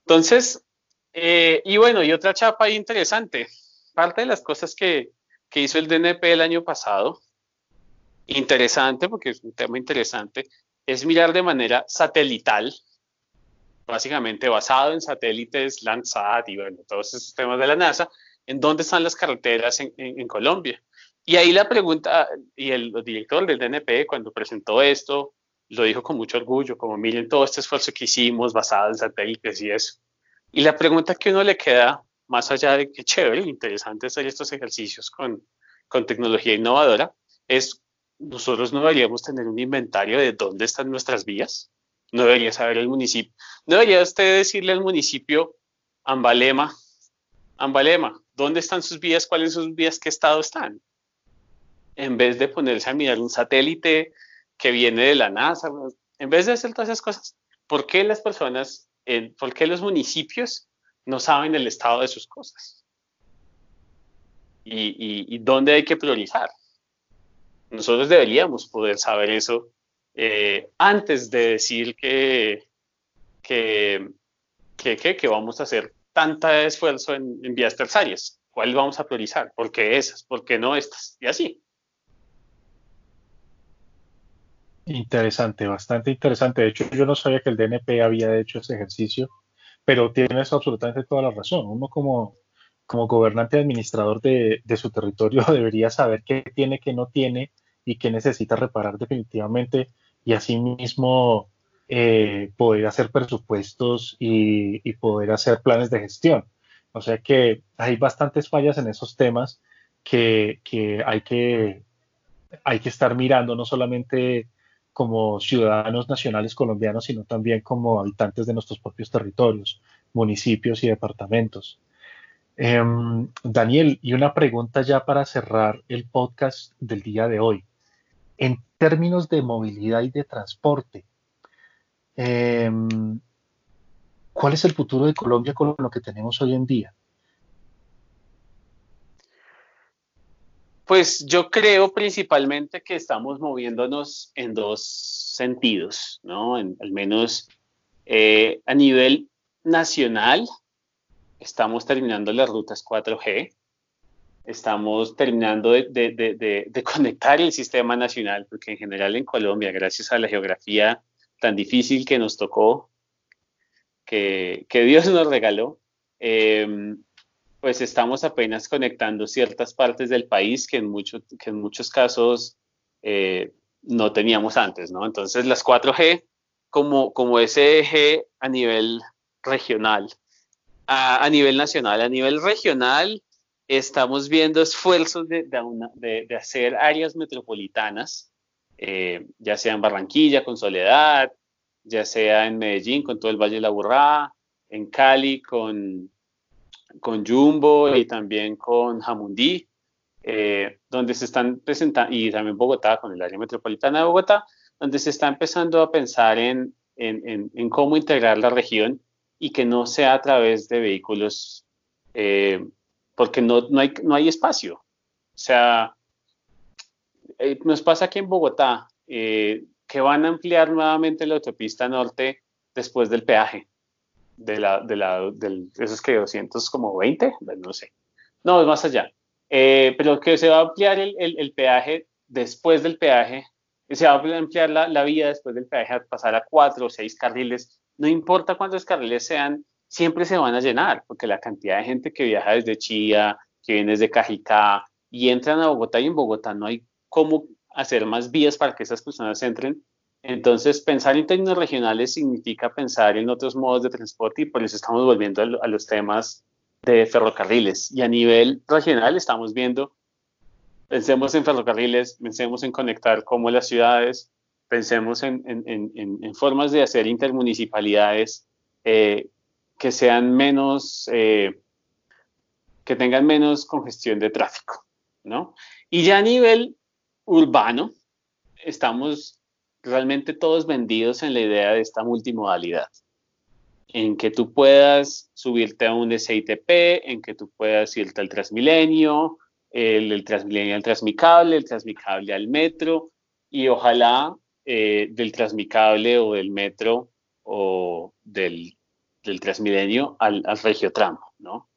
Entonces, eh, y bueno, y otra chapa interesante, parte de las cosas que, que hizo el DNP el año pasado, interesante porque es un tema interesante, es mirar de manera satelital básicamente basado en satélites Landsat y bueno, todos esos temas de la NASA, en dónde están las carreteras en, Colombia. Y ahí la pregunta, y el, director del DNP cuando presentó esto, lo dijo con mucho orgullo, como miren todo este esfuerzo que hicimos basado en satélites y eso. Y la pregunta que uno le queda, más allá de que chévere, interesante hacer estos ejercicios con, con tecnología innovadora, es nosotros no deberíamos tener un inventario de dónde están nuestras vías, no debería saber el municipio. No debería usted decirle al municipio, Ambalema, Ambalema, ¿dónde están sus vías? ¿Cuáles son sus vías? ¿Qué estado están? En vez de ponerse a mirar un satélite que viene de la NASA, en vez de hacer todas esas cosas, ¿por qué las personas, por qué los municipios no saben el estado de sus cosas? Y, y dónde hay que priorizar. Nosotros deberíamos poder saber eso eh, antes de decir que, que, que, vamos a hacer tanto esfuerzo en, vías terciarias. ¿Cuál vamos a priorizar? ¿Por qué esas? ¿Por qué no estas? Y así. Interesante, bastante interesante. De hecho, yo no sabía que el DNP había hecho ese ejercicio, pero tienes absolutamente toda la razón. Uno como, como gobernante administrador de, su territorio debería saber qué tiene, qué no tiene y qué necesita reparar definitivamente y asimismo eh, poder hacer presupuestos y, poder hacer planes de gestión. O sea que hay bastantes fallas en esos temas que, hay, que hay que estar mirando, no solamente como ciudadanos nacionales colombianos, sino también como habitantes de nuestros propios territorios, municipios y departamentos. Em, Daniel, y una pregunta ya para cerrar el podcast del día de hoy. En términos de movilidad y de transporte, em, ¿cuál es el futuro de Colombia con lo que tenemos hoy en día? Pues yo creo principalmente que estamos moviéndonos en dos sentidos, ¿no? al menos eh, a nivel nacional, estamos terminando las rutas 4G, estamos terminando de, conectar el sistema nacional, porque en general en Colombia, gracias a la geografía tan difícil que nos tocó, que, Dios nos regaló, em, pues estamos apenas conectando ciertas partes del país que en, que en muchos casos eh, no teníamos antes, ¿no? Entonces las 4G como, como ese eje a nivel regional, a, nivel nacional, a nivel regional, estamos viendo esfuerzos de, de, hacer áreas metropolitanas, eh, ya sea en Barranquilla con Soledad, ya sea en Medellín con todo el Valle de la Burrá, en Cali con, con Jumbo y también con Jamundí, eh, donde se están presentando, y también Bogotá con el área metropolitana de Bogotá, donde se está empezando a pensar en, en, en, cómo integrar la región y que no sea a través de vehículos eh, porque no, no, hay, no hay espacio. O sea, eh, nos pasa aquí en Bogotá eh, que van a ampliar nuevamente la autopista norte después del peaje. De la, de la, del, esos que 200 como 20, no sé. No, es más allá. Eh, pero que se va a ampliar el, el, peaje después del peaje, se va a ampliar la, la vía después del peaje a pasar a cuatro o seis carriles, no importa cuántos carriles sean, siempre se van a llenar, porque la cantidad de gente que viaja desde Chía, que viene desde Cajicá y entran a Bogotá y en Bogotá no hay cómo hacer más vías para que esas personas entren. Entonces, pensar en términos regionales significa pensar en otros modos de transporte y por eso estamos volviendo a, los temas de ferrocarriles. Y a nivel regional estamos viendo, pensemos en ferrocarriles, pensemos en conectar como las ciudades, pensemos en, formas de hacer intermunicipalidades eh, que sean menos, eh, que tengan menos congestión de tráfico, ¿no? Y ya a nivel urbano, estamos realmente todos vendidos en la idea de esta multimodalidad, en que tú puedas subirte a un SITP, en que tú puedas irte al Transmilenio, el, el Transmilenio al Transmicable, el Transmicable al metro, y ojalá eh, del Transmicable o del metro o del, del Transmilenio al, al Regiotramo, ¿no?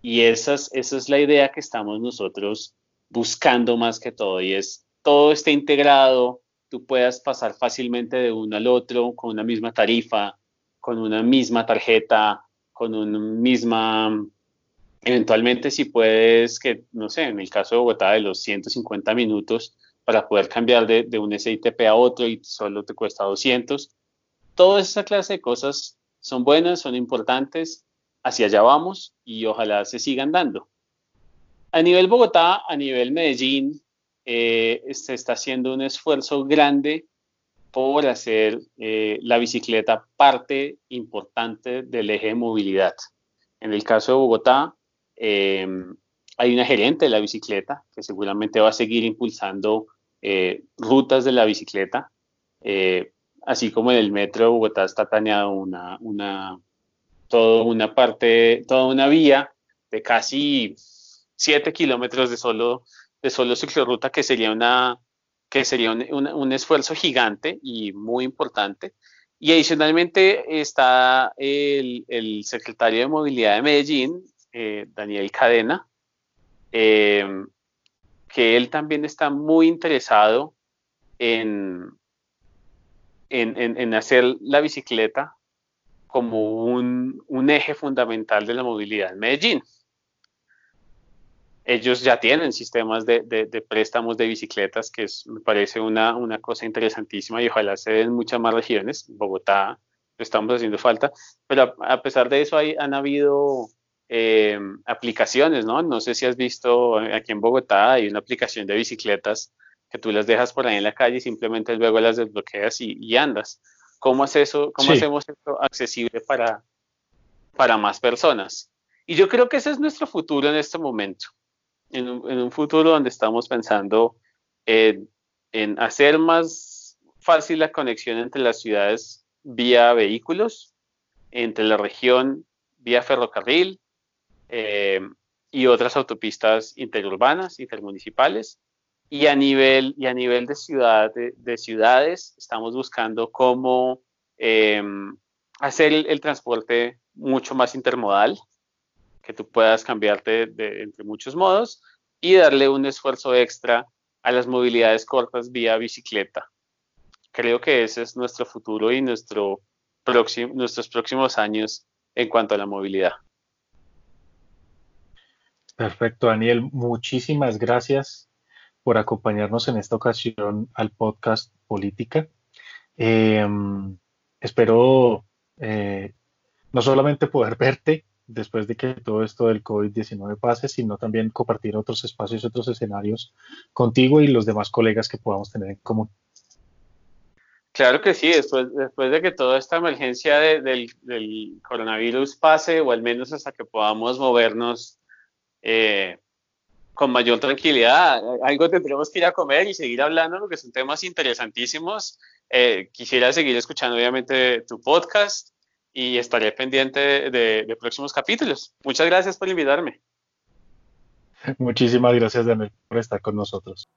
Y esa esa es la idea que estamos nosotros buscando más que todo, y es todo esté integrado, tú puedas pasar fácilmente de uno al otro con una misma tarifa, con una misma tarjeta, con una misma, eventualmente si puedes, que no sé, en el caso de Bogotá de los 150 minutos para poder cambiar de, de un SITP a otro y solo te cuesta 200. Toda esa clase de cosas son buenas, son importantes, hacia allá vamos y ojalá se sigan dando. A nivel Bogotá, a nivel Medellín, eh, se está haciendo un esfuerzo grande por hacer eh, la bicicleta parte importante del eje de movilidad. En el caso de Bogotá, eh, hay una gerente de la bicicleta que seguramente va a seguir impulsando rutas de la bicicleta, así como en el metro de Bogotá está planeado una, una, toda una parte, toda una vía de casi 7 kilómetros de solo de solo ciclorruta, que sería, una, que sería un, esfuerzo gigante y muy importante. Y adicionalmente está el, secretario de Movilidad de Medellín, eh, Daniel Cadena, eh, que él también está muy interesado en, en, hacer la bicicleta como un, un, eje fundamental de la movilidad en Medellín ellos ya tienen sistemas de, préstamos de bicicletas, que me parece una, cosa interesantísima y ojalá se den muchas más regiones. Bogotá lo estamos haciendo falta, pero a, pesar de eso hay, han habido eh, aplicaciones, ¿no? No sé si has visto aquí en Bogotá hay una aplicación de bicicletas que tú las dejas por ahí en la calle y simplemente luego las desbloqueas y, andas. ¿Cómo, hace eso, cómo hacemos esto accesible para, para más personas? Y yo creo que ese es nuestro futuro en este momento en un, futuro donde estamos pensando en, hacer más fácil la conexión entre las ciudades vía vehículos, entre la región vía ferrocarril eh, y otras autopistas interurbanas, intermunicipales. Y a nivel, y a nivel de, ciudad, de, ciudades, estamos buscando cómo eh, hacer el, transporte mucho más intermodal, que tú puedas cambiarte de, entre muchos modos y darle un esfuerzo extra a las movilidades cortas vía bicicleta. Creo que ese es nuestro futuro y nuestro próximo, nuestros próximos años en cuanto a la movilidad. Perfecto, Daniel. Muchísimas gracias por acompañarnos en esta ocasión al podcast Política. Em, espero eh, no solamente poder verte después de que todo esto del COVID-19 pase, sino también compartir otros espacios, otros escenarios contigo y los demás colegas que podamos tener en común. Claro que sí, después, después de que toda esta emergencia del, coronavirus pase, o al menos hasta que podamos movernos eh, con mayor tranquilidad, algo tendremos que ir a comer y seguir hablando, porque son temas interesantísimos. Eh, quisiera seguir escuchando, obviamente, tu podcast y estaré pendiente de, próximos capítulos. Muchas gracias por invitarme. Muchísimas gracias, Daniel, por estar con nosotros.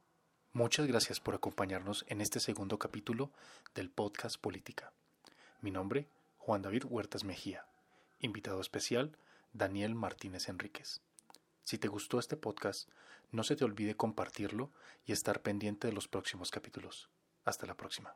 Muchas gracias por acompañarnos en este segundo capítulo del podcast Política. Mi nombre, Juan David Huertas Mejía. Invitado especial, Daniel Martínez Enríquez. Si te gustó este podcast, no se te olvide compartirlo y estar pendiente de los próximos capítulos. Hasta la próxima.